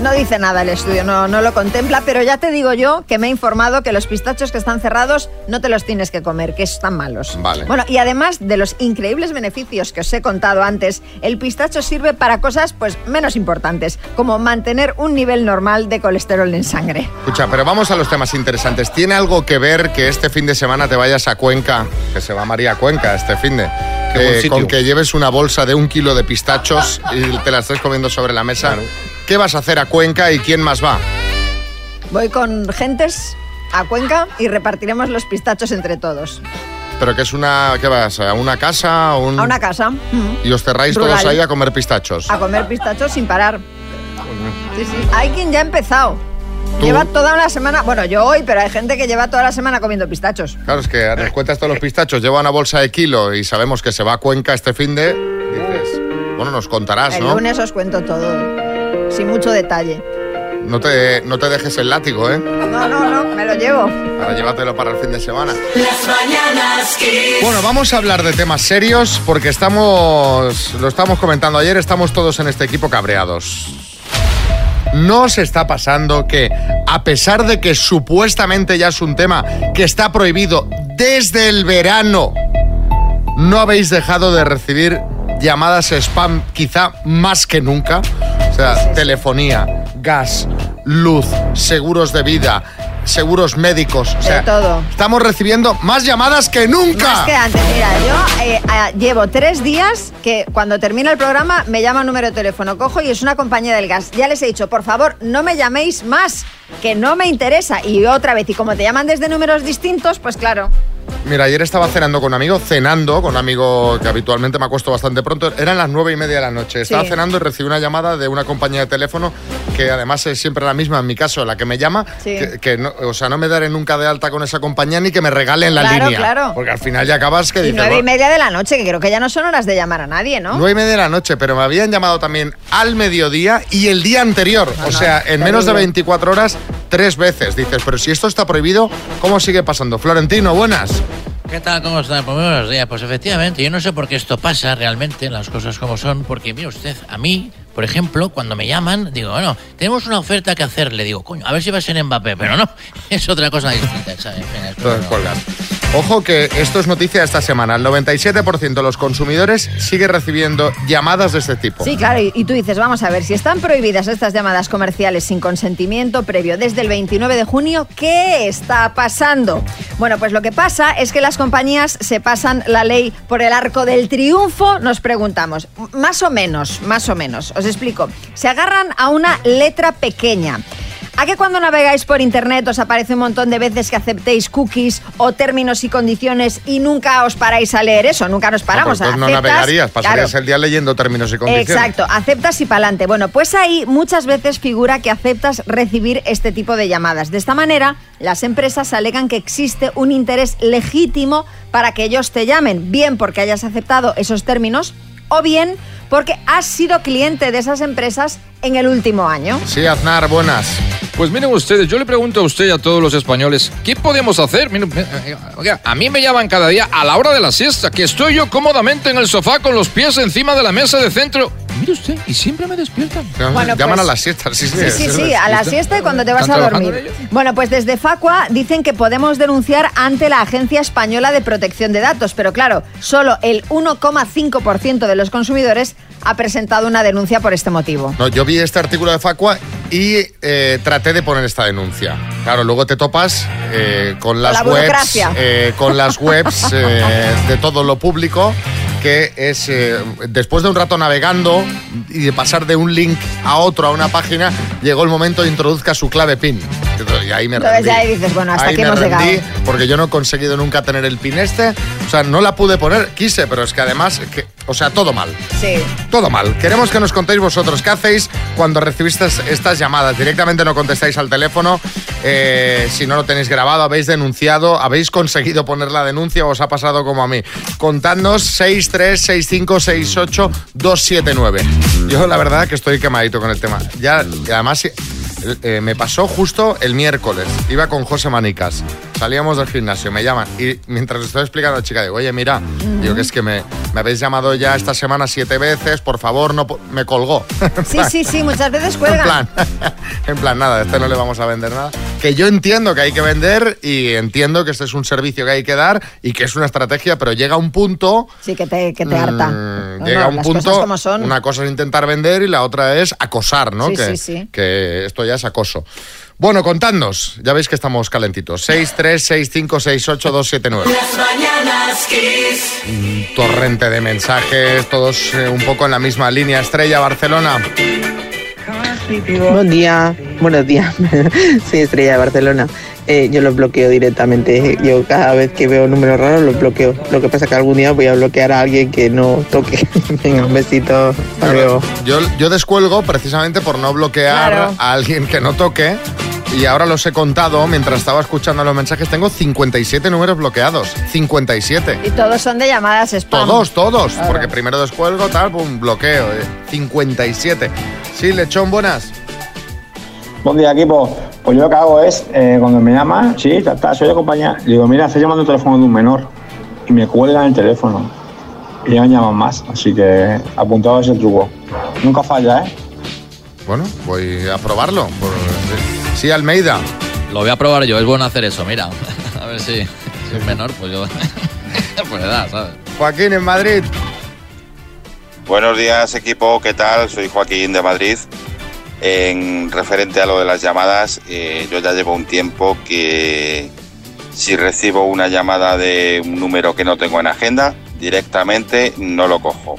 S5: No dice nada el estudio, no, no lo contempla, pero ya te digo yo que me he informado que los pistachos que están cerrados no te los tienes que comer, que están malos.
S3: Vale.
S5: Bueno, y además de los increíbles beneficios que os he contado antes, el pistacho sirve para cosas pues menos importantes, como mantener un nivel normal de colesterol en sangre.
S3: Escucha, pero vamos a los temas interesantes. ¿Tiene algo que ver que este fin de semana te vayas a Cuenca, que se va María Cuenca este fin de, eh, con que lleves una bolsa de un kilo de pistachos y te la estés comiendo sobre la mesa? ¿Qué vas a hacer a Cuenca y quién más va?
S5: Voy con gentes a Cuenca y repartiremos los pistachos entre todos.
S3: ¿Pero que es una... ¿Qué vas? ¿A una casa? o un-
S5: A una casa. mm,
S3: Y os cerráis
S5: Rural.
S3: todos ahí a comer pistachos.
S5: A comer pistachos sin parar. Sí, sí. Hay quien ya ha empezado.
S3: ¿Tú?
S5: Lleva toda una semana, bueno, yo hoy, pero hay gente que lleva toda la semana comiendo pistachos.
S3: Claro, es que nos cuentas todos los pistachos, lleva una bolsa de kilo y sabemos que se va a Cuenca este fin de... Dices, bueno, nos contarás,
S5: El
S3: ¿no?
S5: lunes os cuento todo, sin mucho detalle.
S3: No te, no te dejes el látigo, ¿eh?
S5: No, no, no, me lo llevo.
S3: Para llévatelo para el fin de semana.
S1: Las mañanas Kiss.
S3: Bueno, vamos a hablar de temas serios porque estamos, lo estamos comentando ayer, estamos todos en este equipo cabreados. No os está pasando que, a pesar de que supuestamente ya es un tema que está prohibido desde el verano, no habéis dejado de recibir llamadas spam quizá más que nunca? O sea, telefonía, gas, luz, seguros de vida, seguros médicos. O sea,
S5: De todo.
S3: estamos recibiendo más llamadas que nunca.
S5: Más que antes, mira, yo eh, eh, llevo tres días que cuando termina el programa me llama un número de teléfono, cojo y es una compañía del gas. Ya les he dicho, por favor, no me llaméis más, que no me interesa. Y otra vez, y como te llaman desde números distintos, pues claro.
S3: Mira, ayer estaba cenando con un amigo, cenando con un amigo que habitualmente me acuesto bastante pronto. Eran las nueve y media de la noche. Estaba
S5: Sí.
S3: cenando y recibí una llamada de una compañía de teléfono que además es siempre la misma, en mi caso, la que me llama.
S5: Sí.
S3: Que, que no, o sea, no me daré nunca de alta con esa compañía ni que me regalen la
S5: Claro,
S3: línea.
S5: claro.
S3: Porque al final ya acabas que
S5: Y nueve y
S3: "Bueno,
S5: media de la noche, que creo que ya no son horas de llamar a nadie, ¿no?
S3: Nueve y media de la noche, pero me habían llamado también al mediodía y el día anterior. o sea, en menos de
S5: terrible.
S3: 24 horas, tres veces. Dices, pero si esto está prohibido, ¿cómo sigue pasando? Florentino, buenas.
S17: ¿Qué tal? ¿Cómo están? Pues muy buenos días. Pues efectivamente, yo no sé por qué esto pasa realmente, las cosas como son, porque mire usted, a mí, por ejemplo, cuando me llaman, digo, bueno, tenemos una oferta que hacer, le digo, coño, a ver si va a ser Mbappé, pero no, es otra cosa distinta, ¿sabes? Venga,
S3: Ojo que esto es noticia esta semana. El 97% de los consumidores sigue recibiendo llamadas de este tipo.
S5: Sí, claro, y, y tú dices, vamos a ver, si están prohibidas estas llamadas comerciales sin consentimiento previo desde el 29 de junio, ¿qué está pasando? Bueno, pues lo que pasa es que las compañías se pasan la ley por el arco del triunfo, nos preguntamos. Más o menos, más o menos. Os explico. Se agarran a una letra pequeña. ¿A que cuando navegáis por internet os aparece un montón de veces que aceptéis cookies o términos y condiciones y nunca os paráis a leer eso? Nunca nos
S3: No,
S5: paramos.
S3: pues entonces no
S5: Aceptas,
S3: navegarías, pasarías
S5: claro.
S3: el día leyendo términos y condiciones.
S5: Exacto, aceptas y pa'lante. Bueno, pues ahí muchas veces figura que aceptas recibir este tipo de llamadas. De esta manera, las empresas alegan que existe un interés legítimo para que ellos te llamen, bien porque hayas aceptado esos términos o bien porque has sido cliente de esas empresas en el último año.
S3: Sí, Aznar, buenas.
S2: Pues miren ustedes, yo le pregunto a usted y a todos los españoles, ¿qué podemos hacer? Miren, eh, eh, oiga, a mí me llaman cada día a la hora de la siesta, que estoy yo cómodamente en el sofá con los pies encima de la mesa de centro. Mire usted, y siempre me despiertan.
S5: Bueno,
S3: Llaman
S5: pues-
S3: a las siestas, sí,
S5: Sí, sí, sí, a la siesta y cuando te vas a
S2: ¿Están trabajando
S5: dormir. Bueno, pues desde Facua dicen que podemos denunciar ante la Agencia Española de Protección de Datos, pero claro, solo el 1,5% de los consumidores ha presentado una denuncia por este motivo.
S3: No, yo vi este artículo de Facua y eh, traté de poner esta denuncia. Claro, luego te topas eh, con las
S5: la
S3: webs, eh, con las webs eh, de todo lo público, que es eh, después de un rato navegando y de pasar de un link a otro a una página, llegó el momento de introduzca su clave PIN. Y ahí me
S5: Entonces
S3: rendí.
S5: ahí dices, bueno, hasta
S3: Ahí
S5: aquí
S3: me
S5: hemos
S3: rendí,
S5: llegado.
S3: porque yo no he conseguido nunca tener el PIN este. O sea, no la pude poner, quise, pero es que además, que, o sea, todo mal.
S5: Sí.
S3: Todo mal. Queremos que nos contéis vosotros qué hacéis cuando recibís estas, llamadas. Directamente no contestáis al teléfono. Eh, si no lo tenéis grabado, habéis denunciado, habéis conseguido poner la denuncia o os ha pasado como a mí. Contadnos 636568279. Yo la verdad que estoy quemadito con el tema. Ya, además eh, me pasó justo el miércoles. Iba con José Manicas. Salíamos del gimnasio, me llaman y mientras estoy explicando a la chica digo, oye, mira, digo que es que me, me habéis llamado ya esta semana siete veces, por favor, no po-". me colgó.
S5: Sí, sí, sí, muchas veces
S3: En
S5: cuelgan.
S3: plan, en plan, nada, a este no le vamos a vender nada. Que yo entiendo que hay que vender y entiendo que este es un servicio que hay que dar y que es una estrategia, pero llega un punto
S5: Sí, que te, que te harta.
S3: Mm,
S5: No,
S3: llega
S5: no,
S3: un
S5: las
S3: punto,
S5: cosas como son.
S3: una cosa es intentar vender y la otra es acosar, ¿no?
S5: Sí,
S3: que,
S5: sí, sí.
S3: que esto ya es acoso. Bueno, contadnos, ya veis que estamos calentitos. 636568279.
S1: Las mañanas Kiss.
S3: Un torrente de mensajes, todos eh, un poco en la misma línea. Estrella, Barcelona.
S18: Buen día, buenos días. Soy Estrella de Barcelona. Eh, yo los bloqueo directamente. Yo cada vez que veo números raros los bloqueo. Lo que pasa es que algún día voy a bloquear a alguien que no toque. Venga, un besito.
S3: Yo, yo descuelgo precisamente por no bloquear
S5: Claro.
S3: a alguien que no toque. Y ahora los he contado mientras estaba escuchando los mensajes. Tengo 57 números bloqueados. 57.
S5: Y todos son de llamadas spam.
S3: Todos, todos. Porque primero descuelgo, tal, pum, bloqueo. eh. 57. Sí, lechón, buenas.
S19: Buen día, equipo. Pues yo lo que hago es, eh, cuando me llaman, sí, ta, ta, soy de compañía, le digo, mira, estoy llamando el teléfono de un menor y me cuelgan el teléfono. Y ya me llaman más, así que apuntado a ese truco. Nunca falla, ¿eh?
S3: Bueno, voy a probarlo. Por- Sí, Almeida.
S12: Lo voy a probar yo, es bueno hacer eso, mira. A ver si, si es menor, pues yo. pues edad, ¿sabes?
S3: Joaquín en Madrid.
S20: Buenos días equipo, ¿qué tal? Soy Joaquín de Madrid. En referente a lo de las llamadas, eh, yo ya llevo un tiempo que si recibo una llamada de un número que no tengo en agenda, directamente no lo cojo.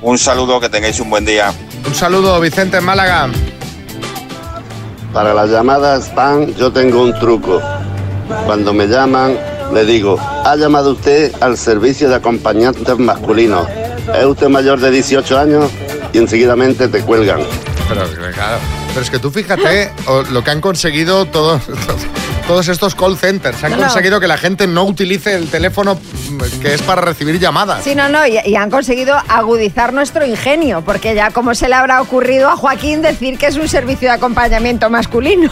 S20: Un saludo, que tengáis un buen día.
S3: Un saludo, Vicente en Málaga.
S21: Para las llamadas spam yo tengo un truco. Cuando me llaman, le digo, ha llamado usted al servicio de acompañantes masculinos. ¿Es usted mayor de 18 años? Y enseguidamente te cuelgan.
S3: Pero, claro, pero es que tú fíjate o- lo que han conseguido todos, todos estos call centers. Han
S5: No, no.
S3: conseguido que la gente no utilice el teléfono mm, que es para recibir llamadas.
S5: Sí, no, no, y, y han conseguido agudizar nuestro ingenio, porque ya como se le habrá ocurrido a Joaquín decir que es un servicio de acompañamiento masculino.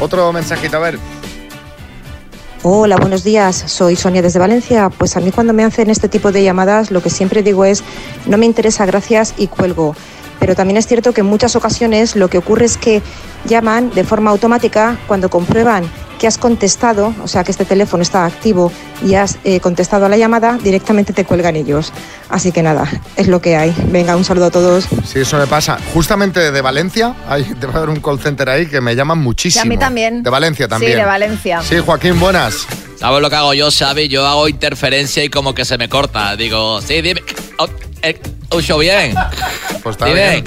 S3: Otro mensajito, a ver.
S22: Hola, buenos días. Soy Sonia desde Valencia. Pues a mí cuando me hacen este tipo de llamadas lo que siempre digo es no me interesa, gracias y cuelgo. Pero también es cierto que en muchas ocasiones lo que ocurre es que llaman de forma automática cuando comprueban que has contestado, o sea que este teléfono está activo y has eh, contestado a la llamada, directamente te cuelgan ellos. Así que nada, es lo que hay. Venga, un saludo a todos.
S3: Sí, eso me pasa. Justamente de Valencia, hay, debe haber un call center ahí que me llaman
S5: Y
S3: muchísimo.
S5: a mí también.
S3: De Valencia también.
S5: Sí, de Valencia.
S3: Sí, Joaquín, buenas.
S12: ¿Sabes lo que hago yo, Xavi? Yo hago interferencia y como que se me corta. Digo, sí, dime. Oh, eh, ¿Ocho bien?
S3: Pues está bien.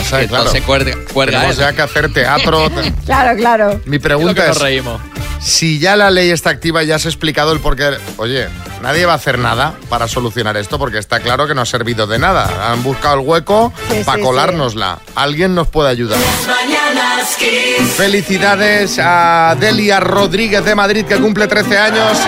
S3: O sea,
S12: Y
S3: claro.
S12: entonces cuerga, cuerga
S3: Tenemos ya que hacer teatro.
S5: Claro, claro.
S3: Mi pregunta
S12: Es reímos.
S3: si ya la ley está activa y ya has explicado el porqué, oye, nadie va a hacer nada para solucionar esto porque está claro que no ha servido de nada. Han buscado el hueco
S5: Sí,
S3: para
S5: sí,
S3: colárnosla. Alguien nos puede ayudar. Felicidades a Delia Rodríguez de Madrid que cumple 13 años.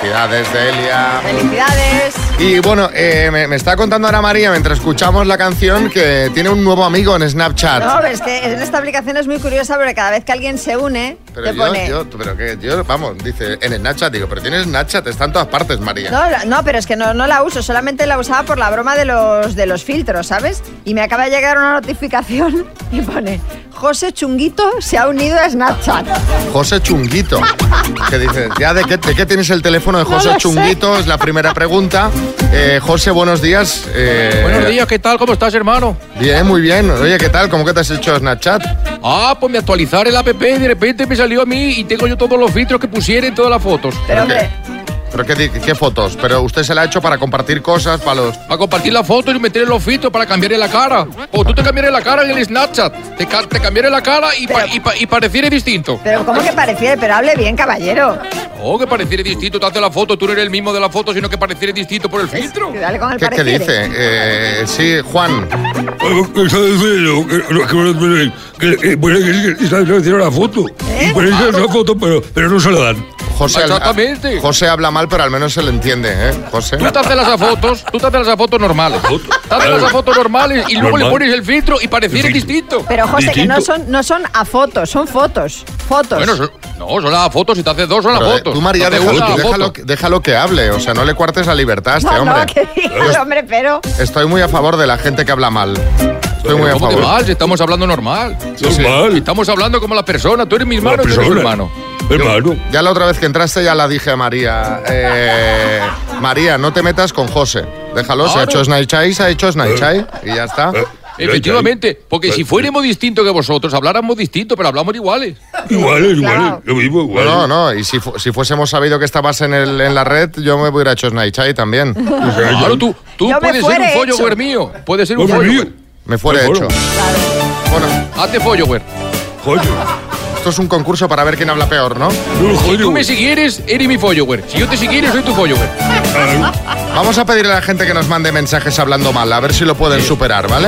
S3: Felicidades, Delia.
S5: Felicidades.
S3: Y bueno, eh, me, me está contando Ana María mientras escuchamos la canción que tiene un nuevo amigo en Snapchat.
S5: No, es que en esta aplicación es muy curiosa porque cada vez que alguien se une,
S3: Pero
S5: te
S3: yo,
S5: pone...
S3: yo, pero que yo, vamos, dice en Snapchat, digo, pero tienes Snapchat, está en todas partes, María.
S5: No, no, pero es que no, no la uso, solamente la usaba por la broma de los, de los filtros, ¿sabes? Y me acaba de llegar una notificación y pone, José Chunguito se ha unido a Snapchat.
S3: José Chunguito. Que dices, ¿ya de qué, de qué tienes el teléfono de
S5: No
S3: José
S5: sé.
S3: Chunguito? Es la primera pregunta. Eh, José, buenos días. Eh,
S2: Buenos días, ¿qué tal? ¿Cómo estás, hermano?
S3: Bien, muy bien. Oye, ¿qué tal? ¿Cómo que te has hecho Snapchat?
S2: Ah, pues me actualizar el app y de repente me salió a mí y tengo yo todos los filtros que pusiera en todas las fotos.
S5: Pero hombre,
S3: ¿Pero qué, fotos? ¿Pero usted se la ha hecho para compartir cosas, para los...?
S2: Para compartir la foto y meterle los filtros para cambiarle la cara. O tú te cambiaré la cara en el Snapchat. Te, te cambiaré la cara y, pa- y, pa- y pareciere distinto.
S5: pero ¿cómo que pareciera? Pero hable bien, caballero.
S2: Oh, que pareciere distinto. Te hace la foto, tú no eres el mismo de la foto, sino que pareciere distinto por el filtro.
S5: Dale con el
S3: ¿Qué, qué
S5: pareciere.
S3: dice? Eh, sí, Juan.
S23: Que la foto. Y por eso es la foto, pero, pero no se la dan.
S3: José,
S2: Exactamente.
S3: José habla mal, pero al menos se le entiende, ¿eh? José.
S2: Tú te haces las fotos, tú te haces las fotos normales. Te haces las fotos normales y luego le
S3: Normal.
S2: pones el filtro y pareciere distinto.
S5: Pero José, que no son, no son a fotos, son fotos. Fotos.
S2: Bueno, son- no, son las fotos. Si te haces dos, son las
S3: eh,
S2: fotos.
S3: Tú, María,
S2: hace
S3: déjalo,
S2: la
S3: déjalo,
S2: foto.
S3: déjalo que hable. O sea, no le cuartes la libertad a este
S5: no,
S3: hombre.
S5: no, que diga el hombre, pero...
S3: Estoy muy a favor de la gente que habla mal. Estoy muy a
S2: ¿Cómo que
S3: favor.
S2: mal? Si estamos hablando normal.
S23: Normal.
S2: Si Estamos hablando como la persona. Tú eres mi hermano, tú eres su hermano.
S3: Ya la otra vez que entraste ya la dije a María. eh, María, no te metas con José. Déjalo, se ha hecho Snaichai, se ha hecho Snaichai y ya está.
S2: Efectivamente, porque si fuéramos distintos que vosotros, habláramos distinto, pero hablamos iguales.
S23: Iguales, iguales. Lo mismo,
S3: No,
S23: iguales.
S3: no, no. Y si, fu- si fuésemos sabido que estabas en, el, en la red, yo me hubiera hecho Snaichai también.
S2: Claro, tú, tú puedes ser un
S5: hecho.
S2: mío. Puedes ser un
S23: mío.
S3: Me fuera
S23: Claro.
S3: hecho. Bueno,
S2: Hazte follower.
S23: Joder.
S3: Esto es un concurso para ver quién habla peor, ¿no?
S2: Si tú me siguieres, eres mi follower. Si yo te siguiera, soy tu follower.
S3: Vamos a pedirle a la gente que nos mande mensajes hablando mal, a ver si lo pueden superar, ¿vale?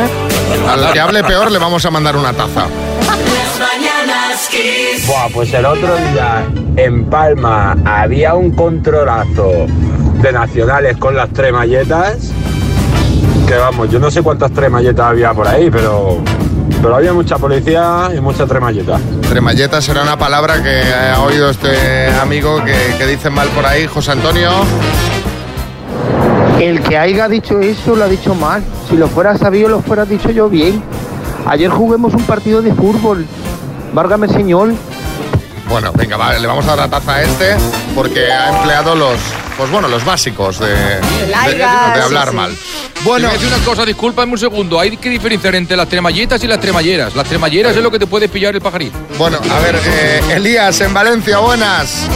S3: Al que hable peor le vamos a mandar una taza.
S24: Buah, pues el otro día en Palma había un controlazo de nacionales con las tres malletas. Que vamos, yo no sé cuántas tres malletas había por ahí, pero, pero había mucha policía y mucha tres malletas.
S3: Tremalleta será una palabra que ha oído este amigo que, que dicen mal por ahí, José Antonio.
S25: El que haya dicho eso lo ha dicho mal. Si lo fuera sabido, lo fuera dicho yo bien. Ayer juguemos un partido de fútbol. Válgame señor.
S3: Bueno, venga, va, le vamos a dar la taza a este porque ha empleado los, pues bueno, los básicos de, de- de
S5: Laigas,
S3: hablar
S5: sí,
S3: mal.
S2: Bueno,
S3: Bueno,
S2: decir una cosa, discúlpame un segundo. Hay que diferenciar entre las tremalletas y las tremalleras. Las tremalleras es lo que te puede pillar el pajarito.
S3: bueno, a ver, eh, Elías en Valencia, buenas.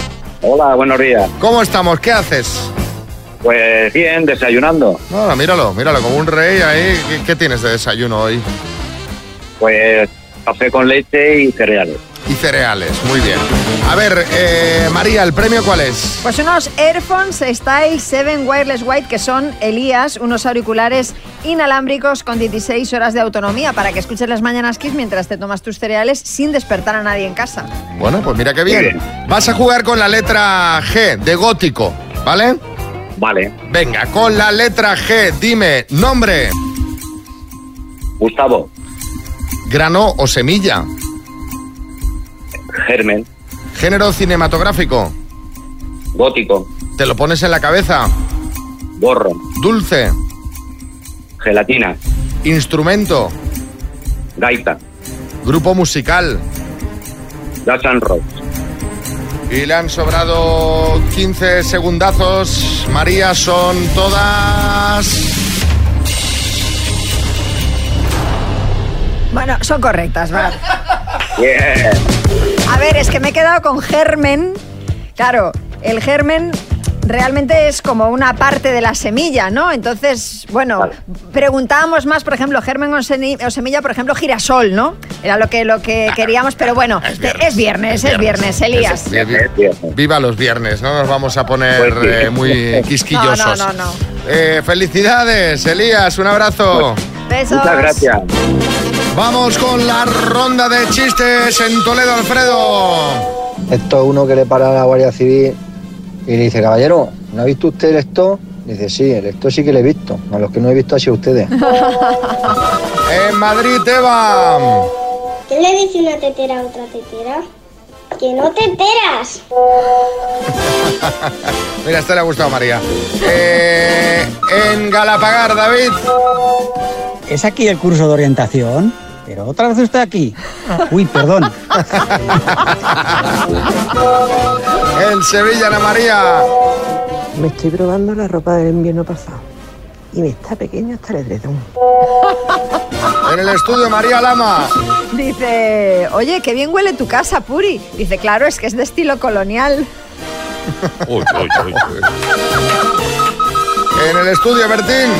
S26: Hola, buenos días.
S3: ¿Cómo estamos? ¿Qué haces?
S26: Pues bien, desayunando.
S3: Míralo, míralo, como un rey ahí. ¿Qué, qué tienes de desayuno hoy?
S26: Pues café con leche y cereales.
S3: Y cereales, muy bien. A ver, eh, María, ¿el premio cuál es?
S5: Pues unos Airphones Style 7 Wireless White que son, Elías, unos auriculares inalámbricos con 16 horas de autonomía para que escuches las mañanas Kiss mientras te tomas tus cereales sin despertar a nadie en casa.
S3: Bueno, pues mira qué bien. Vas a jugar con la letra G de gótico, ¿vale?
S26: Vale.
S3: Venga, con la letra G, dime nombre,
S26: Gustavo,
S3: grano o semilla,
S26: germen,
S3: género cinematográfico,
S26: gótico,
S3: te lo pones en la cabeza,
S26: gorro,
S3: dulce,
S26: gelatina,
S3: instrumento,
S26: gaita,
S3: grupo musical,
S26: Gas and Roses,
S3: Y le han sobrado 15 segundazos. María, son todas...
S5: Bueno, son correctas, va. A ver, es que me he quedado con germen. Claro, el germen realmente es como una parte de la semilla, ¿no? Entonces, bueno, preguntábamos más, por ejemplo, germen o, semilla, por ejemplo, girasol, ¿no? Era lo que, lo que queríamos, pero bueno, es viernes, es viernes, Elías.
S3: Bien, bien. Viva los viernes, no nos vamos a poner
S5: Pues sí.
S3: eh, muy quisquillosos.
S5: No, no, no, no.
S3: Eh, felicidades, Elías, un abrazo.
S5: Besos. Muchas gracias.
S3: Vamos con la ronda de chistes en Toledo, Alfredo.
S27: Esto es uno que le para a la Guardia Civil y le dice, caballero, ¿no ha visto usted el esto? Dice, sí, el esto sí que le he visto. A los que no he visto ha sido ustedes.
S3: En Madrid, Eva.
S28: ¿Qué le dice una tetera a otra tetera? Que no te enteras.
S3: Mira, este le ha gustado a María. Eh, en Galapagar, David.
S29: ¿Es aquí el curso de orientación? Pero otra vez usted aquí. Uy, perdón.
S3: En Sevilla, Ana María.
S30: Me estoy probando la ropa del invierno pasado. Y me está pequeño hasta el edredón.
S3: En el estudio, María Lama.
S5: Dice, oye, qué bien huele tu casa, Puri. Dice, claro, es que es de estilo colonial.
S3: En el estudio, Bertín.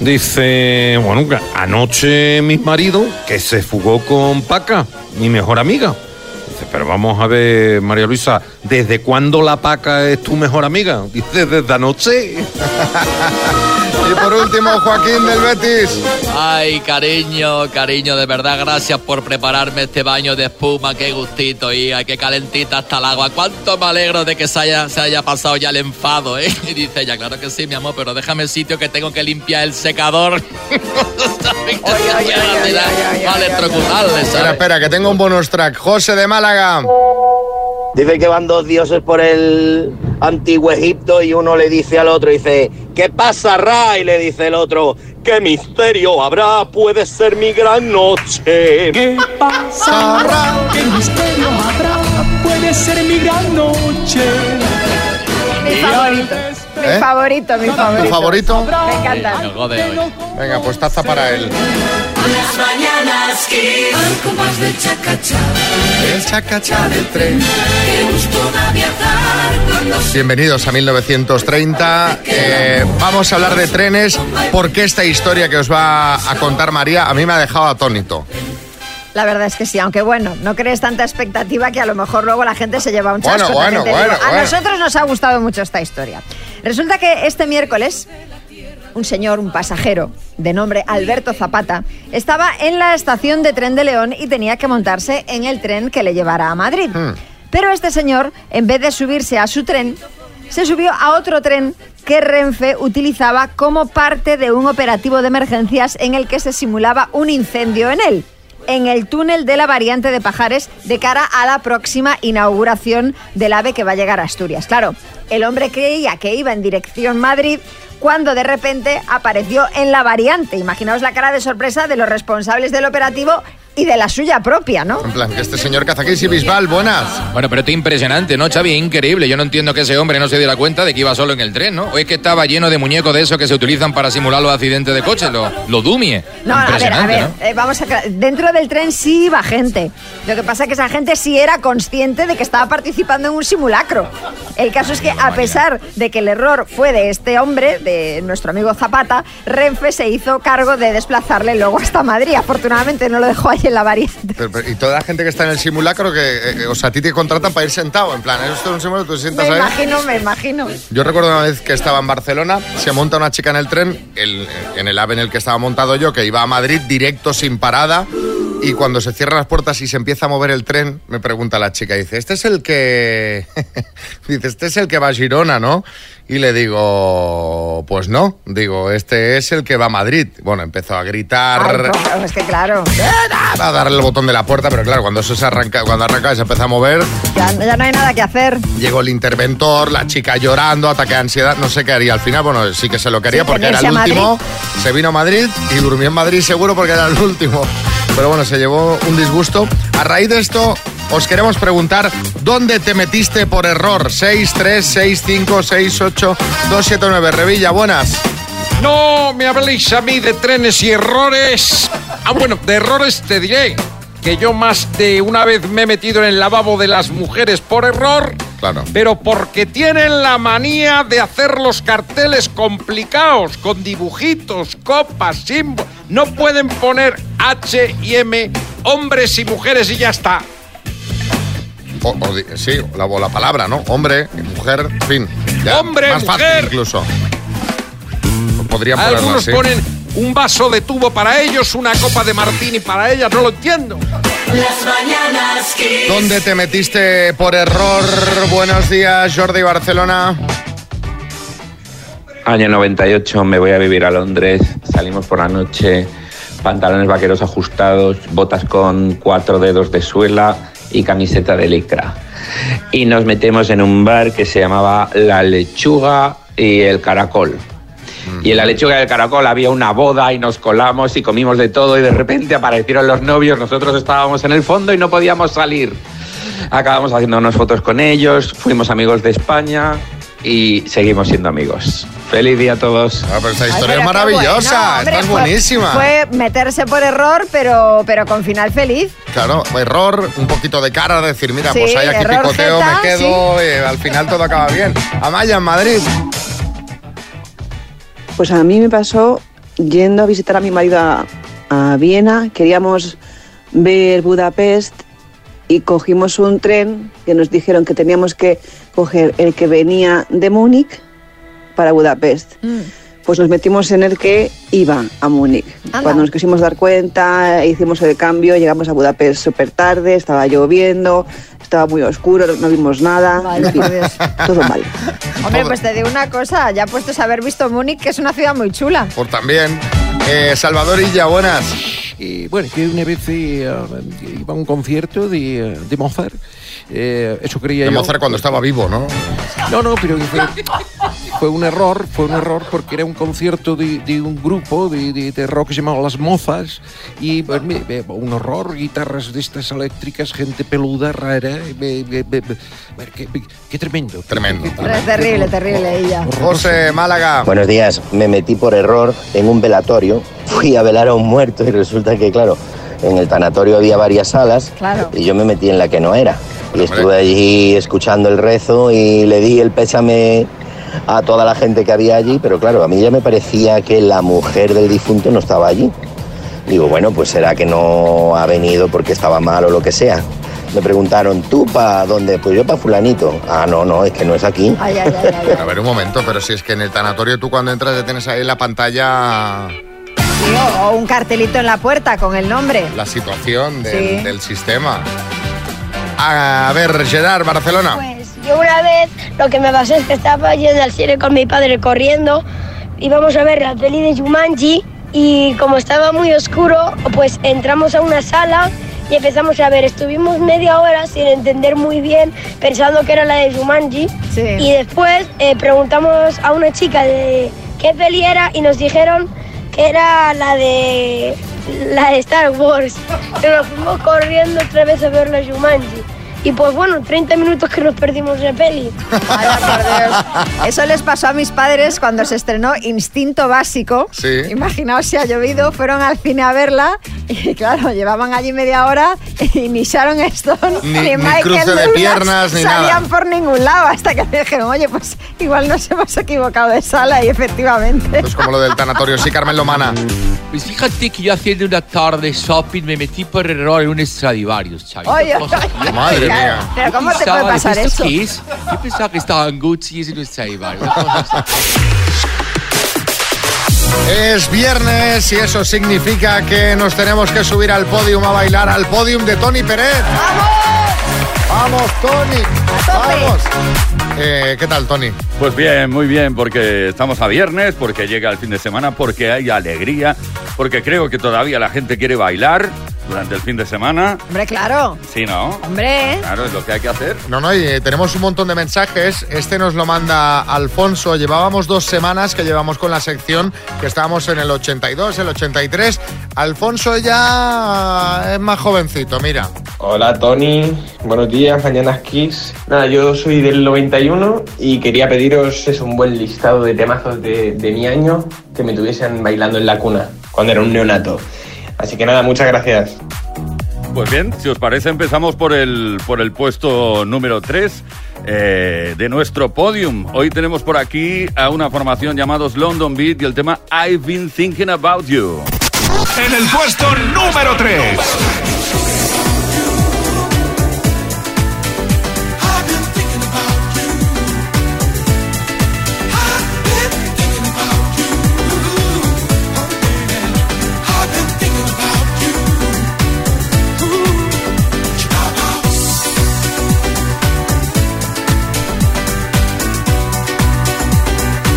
S15: Dice, bueno, anoche mi marido, que se fugó con Paca, mi mejor amiga. Dice, pero vamos a ver, María Luisa, ¿desde cuándo la Paca es tu mejor amiga? Dice, desde anoche.
S3: Y por último, Joaquín del Betis.
S12: Ay, cariño, cariño, de verdad, gracias por prepararme este baño de espuma, qué gustito, y ay, qué calentita está el agua. Cuánto me alegro de que se haya, se haya pasado ya el enfado, ¿eh? Y dice ella, claro que sí, mi amor, pero déjame el sitio que tengo que limpiar el secador. Electrocutarle,
S3: Espera, espera, que tengo un bonus track. José de Málaga.
S31: Dice que van dos dioses por el antiguo Egipto y uno le dice al otro, dice, ¿qué pasa, Ra? Y le dice el otro, ¿qué misterio habrá? Puede ser mi gran noche. ¿Qué
S1: pasa, Ra? ¿Qué misterio habrá? Puede ser mi gran noche.
S5: Mi favorito. Mi
S3: ¿Eh?
S5: favorito, mi favorito.
S3: ¿Tu favorito?
S5: Me encanta.
S3: Venga, pues taza para él.
S1: Las mañanas Kiss. Algo más de chacachá.
S3: El chacachá del tren.
S1: Qué gusto da viajar con los
S3: Bienvenidos a 1930. Eh, vamos a hablar de trenes porque esta historia que os va a contar María a mí me ha dejado atónito.
S5: La verdad es que sí, aunque bueno, no crees tanta expectativa que a lo mejor luego la gente se lleva un
S3: Bueno,
S5: chasco.
S3: bueno, bueno,
S5: digo. A
S3: bueno.
S5: nosotros nos ha gustado mucho esta historia. Resulta que este miércoles un señor, un pasajero de nombre Alberto Zapata, estaba en la estación de tren de León y tenía que montarse en el tren que le llevara a Madrid. Pero este señor, en vez de subirse a su tren, se subió a otro tren que Renfe utilizaba como parte de un operativo de emergencias en el que se simulaba un incendio en él en el túnel de la variante de Pajares de cara a la próxima inauguración del AVE que va a llegar a Asturias. Claro, el hombre creía que iba en dirección Madrid cuando de repente apareció en la variante. Imaginaos la cara de sorpresa de los responsables del operativo y de la suya propia, ¿no?
S3: En plan, que este señor aquí, sí, Bisbal, buenas.
S2: Bueno, pero esto es impresionante, ¿no, Xavi? Increíble. Yo no entiendo que ese hombre no se diera cuenta de que iba solo en el tren, ¿no? O es que estaba lleno de muñecos de esos que se utilizan para simular los accidentes de coche, los lo dumie.
S5: No, a ver, a
S2: impresionante,
S5: ver,
S2: ¿no?
S5: eh, vamos a. Dentro del tren sí iba gente. Lo que pasa es que esa gente sí era consciente de que estaba participando en un simulacro. El caso es que, a pesar de que el error fue de este hombre, de nuestro amigo Zapata, Renfe se hizo cargo de desplazarle luego hasta Madrid. Afortunadamente no lo dejó ahí en la variante.
S3: Pero- pero- y toda la gente que está en el simulacro, que, eh, o sea, a ti te contratan para ir sentado. En plan, esto es un simulacro, tú te sientas
S5: Me
S3: ahí.
S5: imagino, me imagino.
S3: Yo recuerdo una vez que estaba en Barcelona, se monta una chica en el tren, el- en el ave en el que estaba montado yo, que iba a Madrid directo sin parada. Y cuando se cierran las puertas y se empieza a mover el tren, me pregunta la chica, dice, este es el que... dice, este es el que va a Girona, ¿no? Y le digo, pues no, digo, este es el que va a Madrid. Bueno, empezó a gritar,
S5: Ay, pues, es que claro,
S3: a darle el botón de la puerta, pero claro, cuando eso se arranca, cuando arranca y se empieza a mover,
S5: ya, ya no hay nada que hacer.
S3: Llegó el interventor, la chica llorando, ataque de ansiedad, no sé qué haría al final. Bueno, sí que se lo quería
S5: Sí,
S3: porque era el último. Se vino a Madrid y durmió en Madrid seguro porque era el último. Pero bueno, se llevó un disgusto. A raíz de esto, os queremos preguntar dónde te metiste por error. 6, 3, 6, 5, 6, 8, 2, 7, 9. Revilla, buenas.
S2: No me habléis a mí de trenes y errores. Ah, bueno, de errores te diré que yo más de una vez me he metido en el lavabo de las mujeres por error.
S3: Claro.
S2: Pero porque tienen la manía de hacer los carteles complicados, con dibujitos, copas, símbolos. No pueden poner H y M, hombres y mujeres y ya está.
S3: O, o di- sí, la, la palabra, ¿no? Hombre, mujer, fin. Ya,
S2: Hombre,
S3: más fácil
S2: mujer.
S3: incluso. Podría ponerlo
S2: Algunos
S3: así.
S2: ponen un vaso de tubo para ellos, una copa de martini para ellas, no lo entiendo.
S1: Las mañanas Kiss.
S3: ¿Dónde te metiste por error? Buenos días, Jordi Barcelona.
S32: Año 98, me voy a vivir a Londres, salimos por la noche, pantalones vaqueros ajustados, botas con cuatro dedos de suela y camiseta de licra. Y nos metemos en un bar que se llamaba La Lechuga y el Caracol. Y en la lechuga y el caracol había una boda y nos colamos y comimos de todo y de repente aparecieron los novios, nosotros estábamos en el fondo y no podíamos salir. Acabamos haciendo unas fotos con ellos, fuimos amigos de España y seguimos siendo amigos. Feliz día a todos.
S3: Ah, esta
S5: Ay,
S3: historia
S5: pero
S3: es maravillosa,
S5: bueno, hombre,
S3: esta es buenísima.
S5: Fue meterse por error, pero, pero con final feliz.
S3: Claro, error, un poquito de cara, decir, mira,
S5: Sí,
S3: pues hay aquí picoteo,
S5: jeta,
S3: me quedo, y al final todo acaba bien. Amaya, en Madrid.
S30: Pues a mí me pasó yendo a visitar a mi marido a, a Viena, queríamos ver Budapest y cogimos un tren que nos dijeron que teníamos que coger el que venía de Múnich para Budapest. Pues nos metimos en el que iba a Múnich.
S5: Anda.
S30: Cuando nos quisimos dar cuenta, hicimos el cambio, llegamos a Budapest súper tarde, estaba lloviendo, estaba muy oscuro, no vimos nada.
S5: Vaya,
S30: en fin, todo mal.
S5: Hombre, pues te digo una cosa, ya puestos a haber visto Múnich, que es una ciudad muy chula.
S3: Por también. Eh, Salvador Illa, buenas.
S33: Eh, bueno, que una vez eh, iba a un concierto de, de Mozart. Eh, eso creía
S3: De
S33: yo.
S3: Mozart cuando estaba vivo, ¿no?
S33: No, no, pero fue, fue un error, fue un error porque era un concierto de, de un grupo de, de- de rock que se llamaba Las Mozas y pues, me- me- un horror, guitarras de estas eléctricas, gente peluda, rara, me- me- me- me- bueno, qué, qué tremendo.
S3: Tremendo.
S5: Terrible, terrible ella.
S3: José Málaga.
S34: Buenos días, me metí por error en un velatorio, fui a velar a un muerto y resulta que, claro, en el tanatorio había varias salas
S5: Claro.
S34: y yo me metí en la que no era. Y estuve allí escuchando el rezo y le di el pésame a toda la gente que había allí, pero claro, a mí ya me parecía que la mujer del difunto no estaba allí. Digo, bueno, pues será que no ha venido porque estaba mal o lo que sea. Me preguntaron, ¿tú para dónde? Pues yo para fulanito. Ah, no, no, es que no es aquí.
S5: Ay, ay, ay, ay.
S3: A ver, un momento, pero si es que en el tanatorio tú cuando entras ya tienes ahí la pantalla
S5: Sí, o, un cartelito en la puerta con el nombre.
S3: la situación del,
S5: Sí.
S3: del sistema. A ver, Gerard, Barcelona.
S28: Pues yo una vez lo que me pasó es que estaba yendo al cine con mi padre corriendo, íbamos a ver la peli de Jumanji y como estaba muy oscuro, pues entramos a una sala y empezamos a ver. Estuvimos media hora sin entender muy bien, pensando que era la de Jumanji. Y después eh, preguntamos a una chica de qué peli era y nos dijeron que era la de la de Star Wars. Y nos fuimos corriendo otra vez a ver la Jumanji. Y pues bueno, 30 minutos que nos perdimos de peli.
S5: Vaya, por Dios. Eso les pasó a mis padres cuando se estrenó Instinto Básico.
S3: Sí.
S5: Imaginaos si ha llovido, fueron al cine a verla y claro, llevaban allí media hora y ni Sharon Stone
S3: Ni-
S5: ni, Michael
S3: cruce de piernas, ni
S5: salían
S3: nada.
S5: por ningún lado hasta que me dijeron, oye, pues igual nos hemos equivocado de sala y efectivamente.
S3: Pues como lo del tanatorio, sí, Carmen Lomana.
S12: Pues fíjate que yo haciendo una tarde shopping me metí por error en un Stradivarius, yo
S3: Madre
S12: pensaba-
S3: mía.
S5: Pero ¿cómo te puede pasar
S12: ¿esto
S5: eso?
S12: qué es? Yo pensaba que estaba en Gucci y así.
S3: Es viernes y eso significa que nos tenemos que subir al podium a bailar al podium de Tony Pérez. ¡Vamos! ¡Vamos, Tony! ¡Vamos! Eh, ¿Qué tal, Tony?
S35: Pues bien, muy bien, porque estamos a viernes, porque llega el fin de semana, porque hay alegría, porque creo que todavía la gente quiere bailar durante el fin de semana.
S5: Hombre, claro.
S35: Sí, ¿no?
S5: Hombre.
S35: Claro, es lo que hay que hacer.
S3: No, no, y eh, tenemos un montón de mensajes. Este nos lo manda Alfonso. Llevábamos dos semanas que llevamos con la sección, que estábamos en el 82, el 83. Alfonso ya es más jovencito, mira.
S36: Hola Tony, buenos días, mañanas Kiss. Nada, yo soy del 91 y quería pediros es un buen listado de temazos de, de mi año que me tuviesen bailando en la cuna cuando era un neonato. Así que nada, muchas gracias.
S35: Pues bien, si os parece, empezamos por el, por el puesto número 3 de nuestro podium. Hoy tenemos por aquí a una formación llamados London Beat y el tema I've Been Thinking About You.
S37: En el puesto número 3.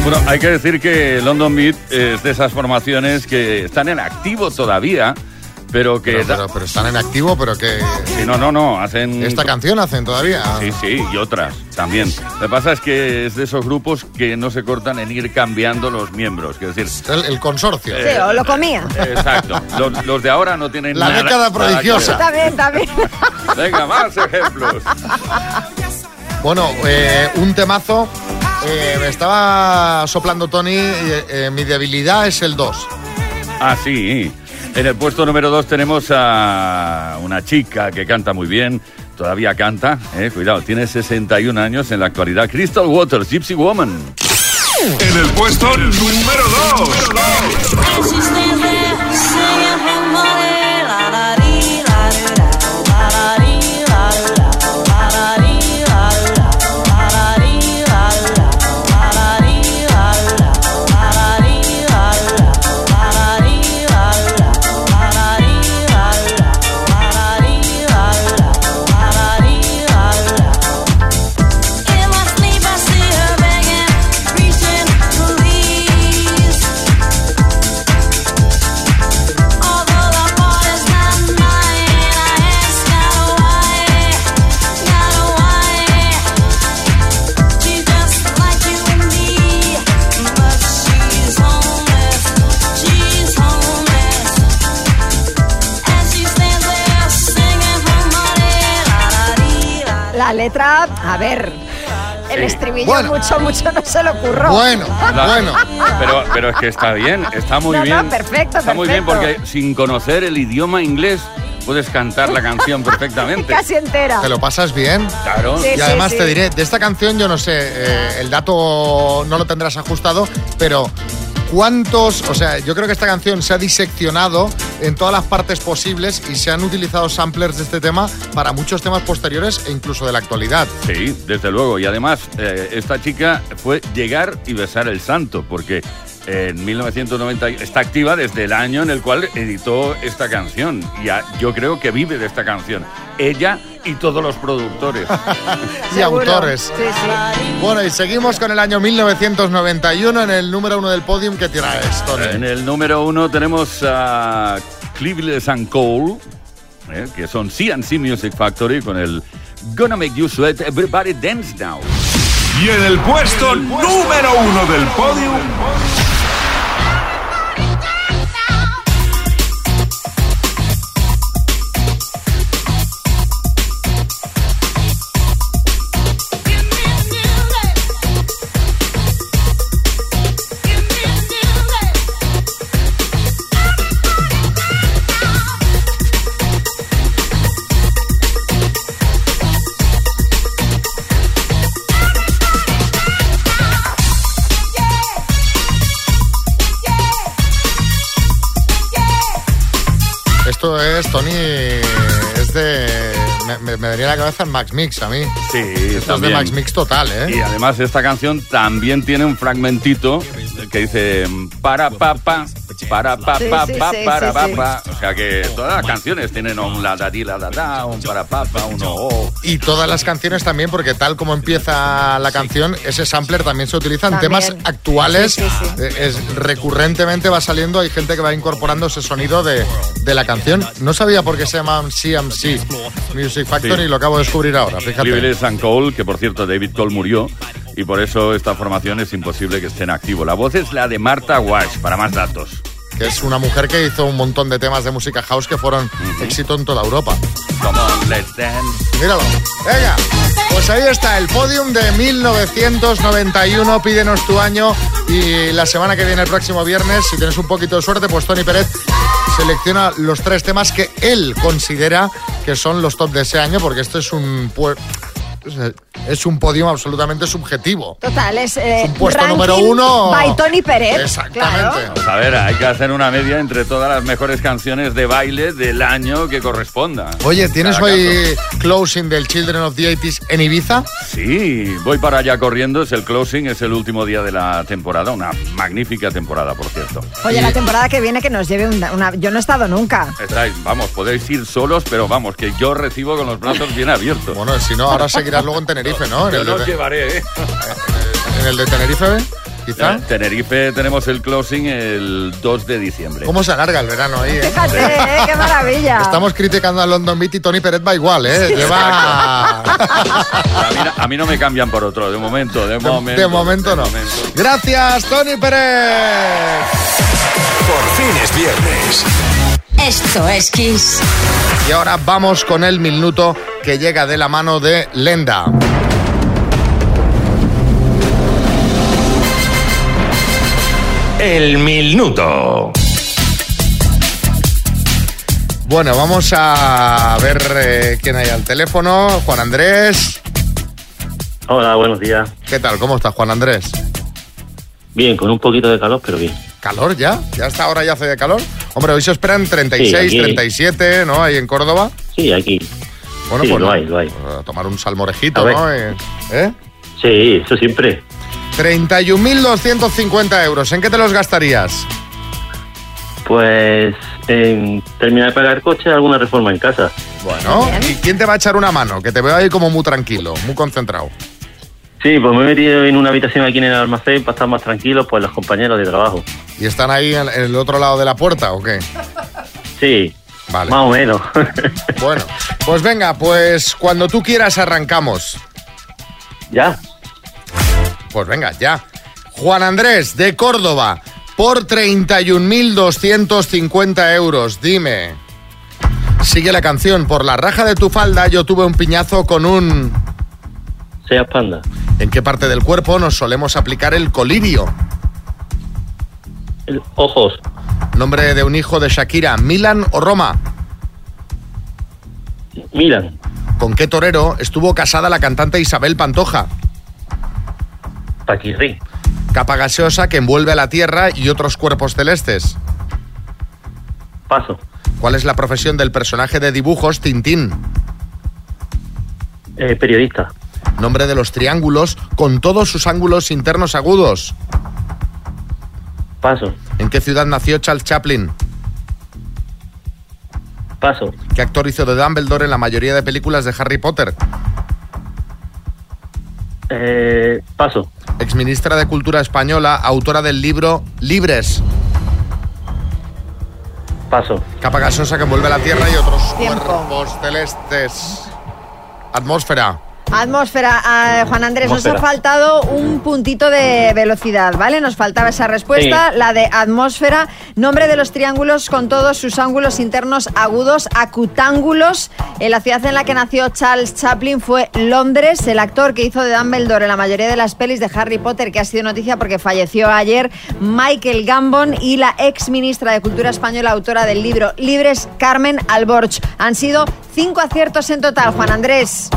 S35: Bueno, hay que decir que London Beat es de esas formaciones que están en activo todavía, pero que...
S3: Pero, pero- pero están en activo, pero que...
S35: Sí, no, no, no, hacen...
S3: ¿Esta canción hacen todavía?
S35: Sí, sí, y otras también. Lo que pasa es que es de esos grupos que no se cortan en ir cambiando los miembros, es decir...
S3: El, el consorcio.
S5: Sí, o lo comía.
S35: Exacto. Los, los de ahora no tienen
S3: La
S35: nada-
S3: década
S35: nada que
S3: prodigiosa.
S5: También, también.
S35: Venga, más ejemplos.
S3: Bueno, eh, un temazo. Eh, me estaba soplando Tony. eh, eh, mi debilidad es el 2.
S35: Ah, sí. En el puesto número 2 tenemos a una chica que canta muy bien. Todavía canta, eh, cuidado, tiene 61 años en la actualidad. Crystal Waters, Gypsy Woman.
S37: En el puesto número 2.
S5: A ver, el
S35: Sí.
S5: estribillo
S35: Bueno.
S5: mucho, mucho no se le ocurrió.
S35: La- Pero, pero es que está bien, está muy
S5: No, no,
S35: bien.
S5: perfecto,
S35: Está muy bien
S5: perfecto.
S35: porque sin conocer el idioma inglés puedes cantar la canción perfectamente.
S5: Casi entera.
S3: ¿Te lo pasas bien?
S35: Claro.
S5: Sí,
S3: y
S5: sí,
S3: además
S5: sí.
S3: te diré, de esta canción yo no sé, eh, el dato no lo tendrás ajustado, pero ¿cuántos? O sea, yo creo que esta canción se ha diseccionado en todas las partes posibles y se han utilizado samplers de este tema para muchos temas posteriores e incluso de la actualidad.
S35: Sí, desde luego. Y además, eh, esta chica fue llegar y besar el santo, porque en 1990 está activa desde el año en el cual editó esta canción. Y a- yo creo que vive de esta canción. Ella y todos los productores.
S3: y autores. Bueno, y seguimos con el año 1991 en el número uno del podium que tira esto.
S35: En el número uno tenemos a Cleveland and Cole, eh, que son CNC Music Factory con el Gonna Make You Sweat, Everybody Dance Now.
S37: Y en el puesto número 1 del podio.
S3: Me, venía a la cabeza el Max Mix a mí.
S35: Sí,
S3: Esto es de. Max Mix total, ¿eh?
S35: Y además esta canción también tiene un fragmentito que dice para papa, para pa
S5: Sí,
S35: pa
S5: sí,
S35: pa
S5: sí,
S35: para
S5: sí,
S35: pa
S5: sí.
S35: pa. O sea que todas las canciones tienen un la da di la da da, un para papa, un oh.
S3: Y todas las canciones también, porque tal como empieza la canción, ese sampler también se utiliza en temas actuales.
S5: Sí, sí, sí.
S3: Eh, Es, recurrentemente va saliendo, hay gente que va incorporando ese sonido de, de la canción. No sabía por qué se llaman CMC Music Factory
S35: Sí.
S3: y lo acabo de descubrir ahora, fíjate.
S35: Cole, que por cierto David Cole murió y por eso esta formación es imposible que esté en activo. La voz es la de Marta Wash, para más datos.
S3: Que es una mujer que hizo un montón de temas de música house que fueron éxito en toda Europa.
S35: Come on, Let's dance.
S3: Míralo. Venga. Pues ahí está el podium de 1991. Pídenos tu año. Y la semana que viene, el próximo viernes, si tienes un poquito de suerte, pues Tony Pérez selecciona los tres temas que él considera que son los top de ese año, porque esto es un es un podium absolutamente subjetivo.
S5: Total, es, eh,
S3: un puesto
S5: ranking
S3: número uno.
S5: By Tony Pérez.
S3: Exactamente.
S35: Pues a ver, hay que hacer una media entre todas las mejores canciones de baile del año que corresponda.
S3: Oye, ¿tienes
S35: Cada
S3: hoy closing del Children of the 80s en Ibiza?
S35: Sí, voy para allá corriendo, es el closing, es el último día de la temporada, una magnífica temporada, por cierto.
S5: Oye, la temporada que viene que nos lleve una, una- Yo no he estado nunca.
S35: Estáis, vamos, podéis ir solos, pero vamos, que yo recibo con los brazos bien abiertos.
S3: Bueno, si no, ahora luego en Tenerife, ¿no? En
S35: Yo los
S3: de,
S35: llevaré, ¿eh?
S3: en el de Tenerife, quizá.
S35: En Tenerife tenemos el closing el 2 de diciembre.
S3: ¿Cómo se alarga el verano ahí, eh?
S5: Fíjate, ¿eh? qué maravilla.
S3: Estamos criticando a London Beat y Tony Pérez va igual, ¿eh? Lleva...
S35: A mí, a mí no me cambian por otro, de momento, de, momento.
S3: de momento no. Gracias, Tony Pérez.
S37: Por fin es viernes.
S38: Esto es Kiss.
S3: Y ahora vamos con el minuto que llega de la mano de Lenda.
S37: El minuto.
S3: Bueno, vamos a ver eh, quién hay al teléfono. Juan Andrés.
S39: Hola, buenos días.
S3: ¿Qué tal? ¿Cómo estás, Juan Andrés?
S39: Bien, con un poquito de calor, pero bien.
S3: ¿Calor ya? ¿Ya hasta ahora ya hace de calor? Hombre, hoy se esperan 36,
S39: Sí, aquí-
S3: 37, ¿no? Ahí en Córdoba.
S39: Sí, aquí.
S3: Bueno,
S39: Sí,
S3: pues
S39: lo hay, lo hay.
S3: a tomar un salmorejito. ¿no? Eh, ¿Eh?
S39: Sí, eso siempre.
S3: 31.250 euros. ¿En qué te los gastarías?
S39: Pues en terminar de pagar coche, alguna reforma en casa.
S3: Bueno, ¿y quién te va a echar una mano? Que te veo ahí como muy tranquilo, muy concentrado.
S39: Sí, pues me he metido en una habitación aquí en el almacén para estar más tranquilo, pues los compañeros de trabajo.
S3: ¿Y están ahí en el otro lado de la puerta o qué?
S39: Sí,
S3: Vale.
S39: más o menos.
S3: Bueno, pues venga, pues cuando tú quieras arrancamos.
S39: ¿Ya?
S3: Pues venga, ya. Juan Andrés, de Córdoba, por 31.250 euros, dime. Sigue la canción. Por la raja de tu falda yo tuve un piñazo con un...
S39: Seas panda.
S3: ¿En qué parte del cuerpo nos solemos aplicar el colirio?
S39: El- ojos.
S3: Nombre de un hijo de Shakira, Milan o Roma.
S39: Milan.
S3: ¿Con qué torero estuvo casada la cantante Isabel Pantoja?
S39: Paquirri.
S3: Capa gaseosa que envuelve a la Tierra y otros cuerpos celestes.
S39: Paso.
S3: ¿Cuál es la profesión del personaje de dibujos Tintín?
S39: Eh, periodista.
S3: Nombre de los triángulos con todos sus ángulos internos agudos.
S39: Paso.
S3: ¿En qué ciudad nació Charles Chaplin?
S39: Paso.
S3: ¿Qué actor hizo de Dumbledore en la mayoría de películas de Harry Potter?
S39: Eh, paso.
S3: Exministra de Cultura Española, autora del libro Libres.
S39: Paso.
S3: Capa gaseosa que envuelve la Tierra y otros
S5: Tiempo.
S3: cuerpos celestes. Atmósfera.
S5: Atmósfera, ah, Juan Andrés, nos ha faltado un puntito de velocidad, ¿vale? Nos faltaba esa respuesta,
S39: Sí.
S5: la de atmósfera, nombre de los triángulos con todos sus ángulos internos agudos, acutángulos. En la ciudad en la que nació Charles Chaplin fue Londres, el actor que hizo de Dumbledore en la mayoría de las pelis de Harry Potter, que ha sido noticia porque falleció ayer, Michael Gambon y la ex ministra de Cultura Española, autora del libro Libres, Carmen Alborch. Han sido cinco aciertos en total, Juan Andrés.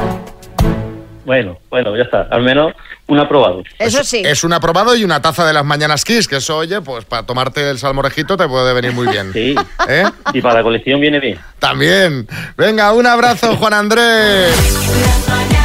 S39: Bueno, bueno, ya está. Al menos un aprobado.
S5: Eso sí.
S3: Es un aprobado y una taza de las mañanas Kiss, que eso, oye, pues para tomarte el salmorejito te puede venir muy bien.
S39: Sí.
S3: ¿Eh?
S39: Y para la colección viene bien.
S3: También. Venga, un abrazo, Juan Andrés.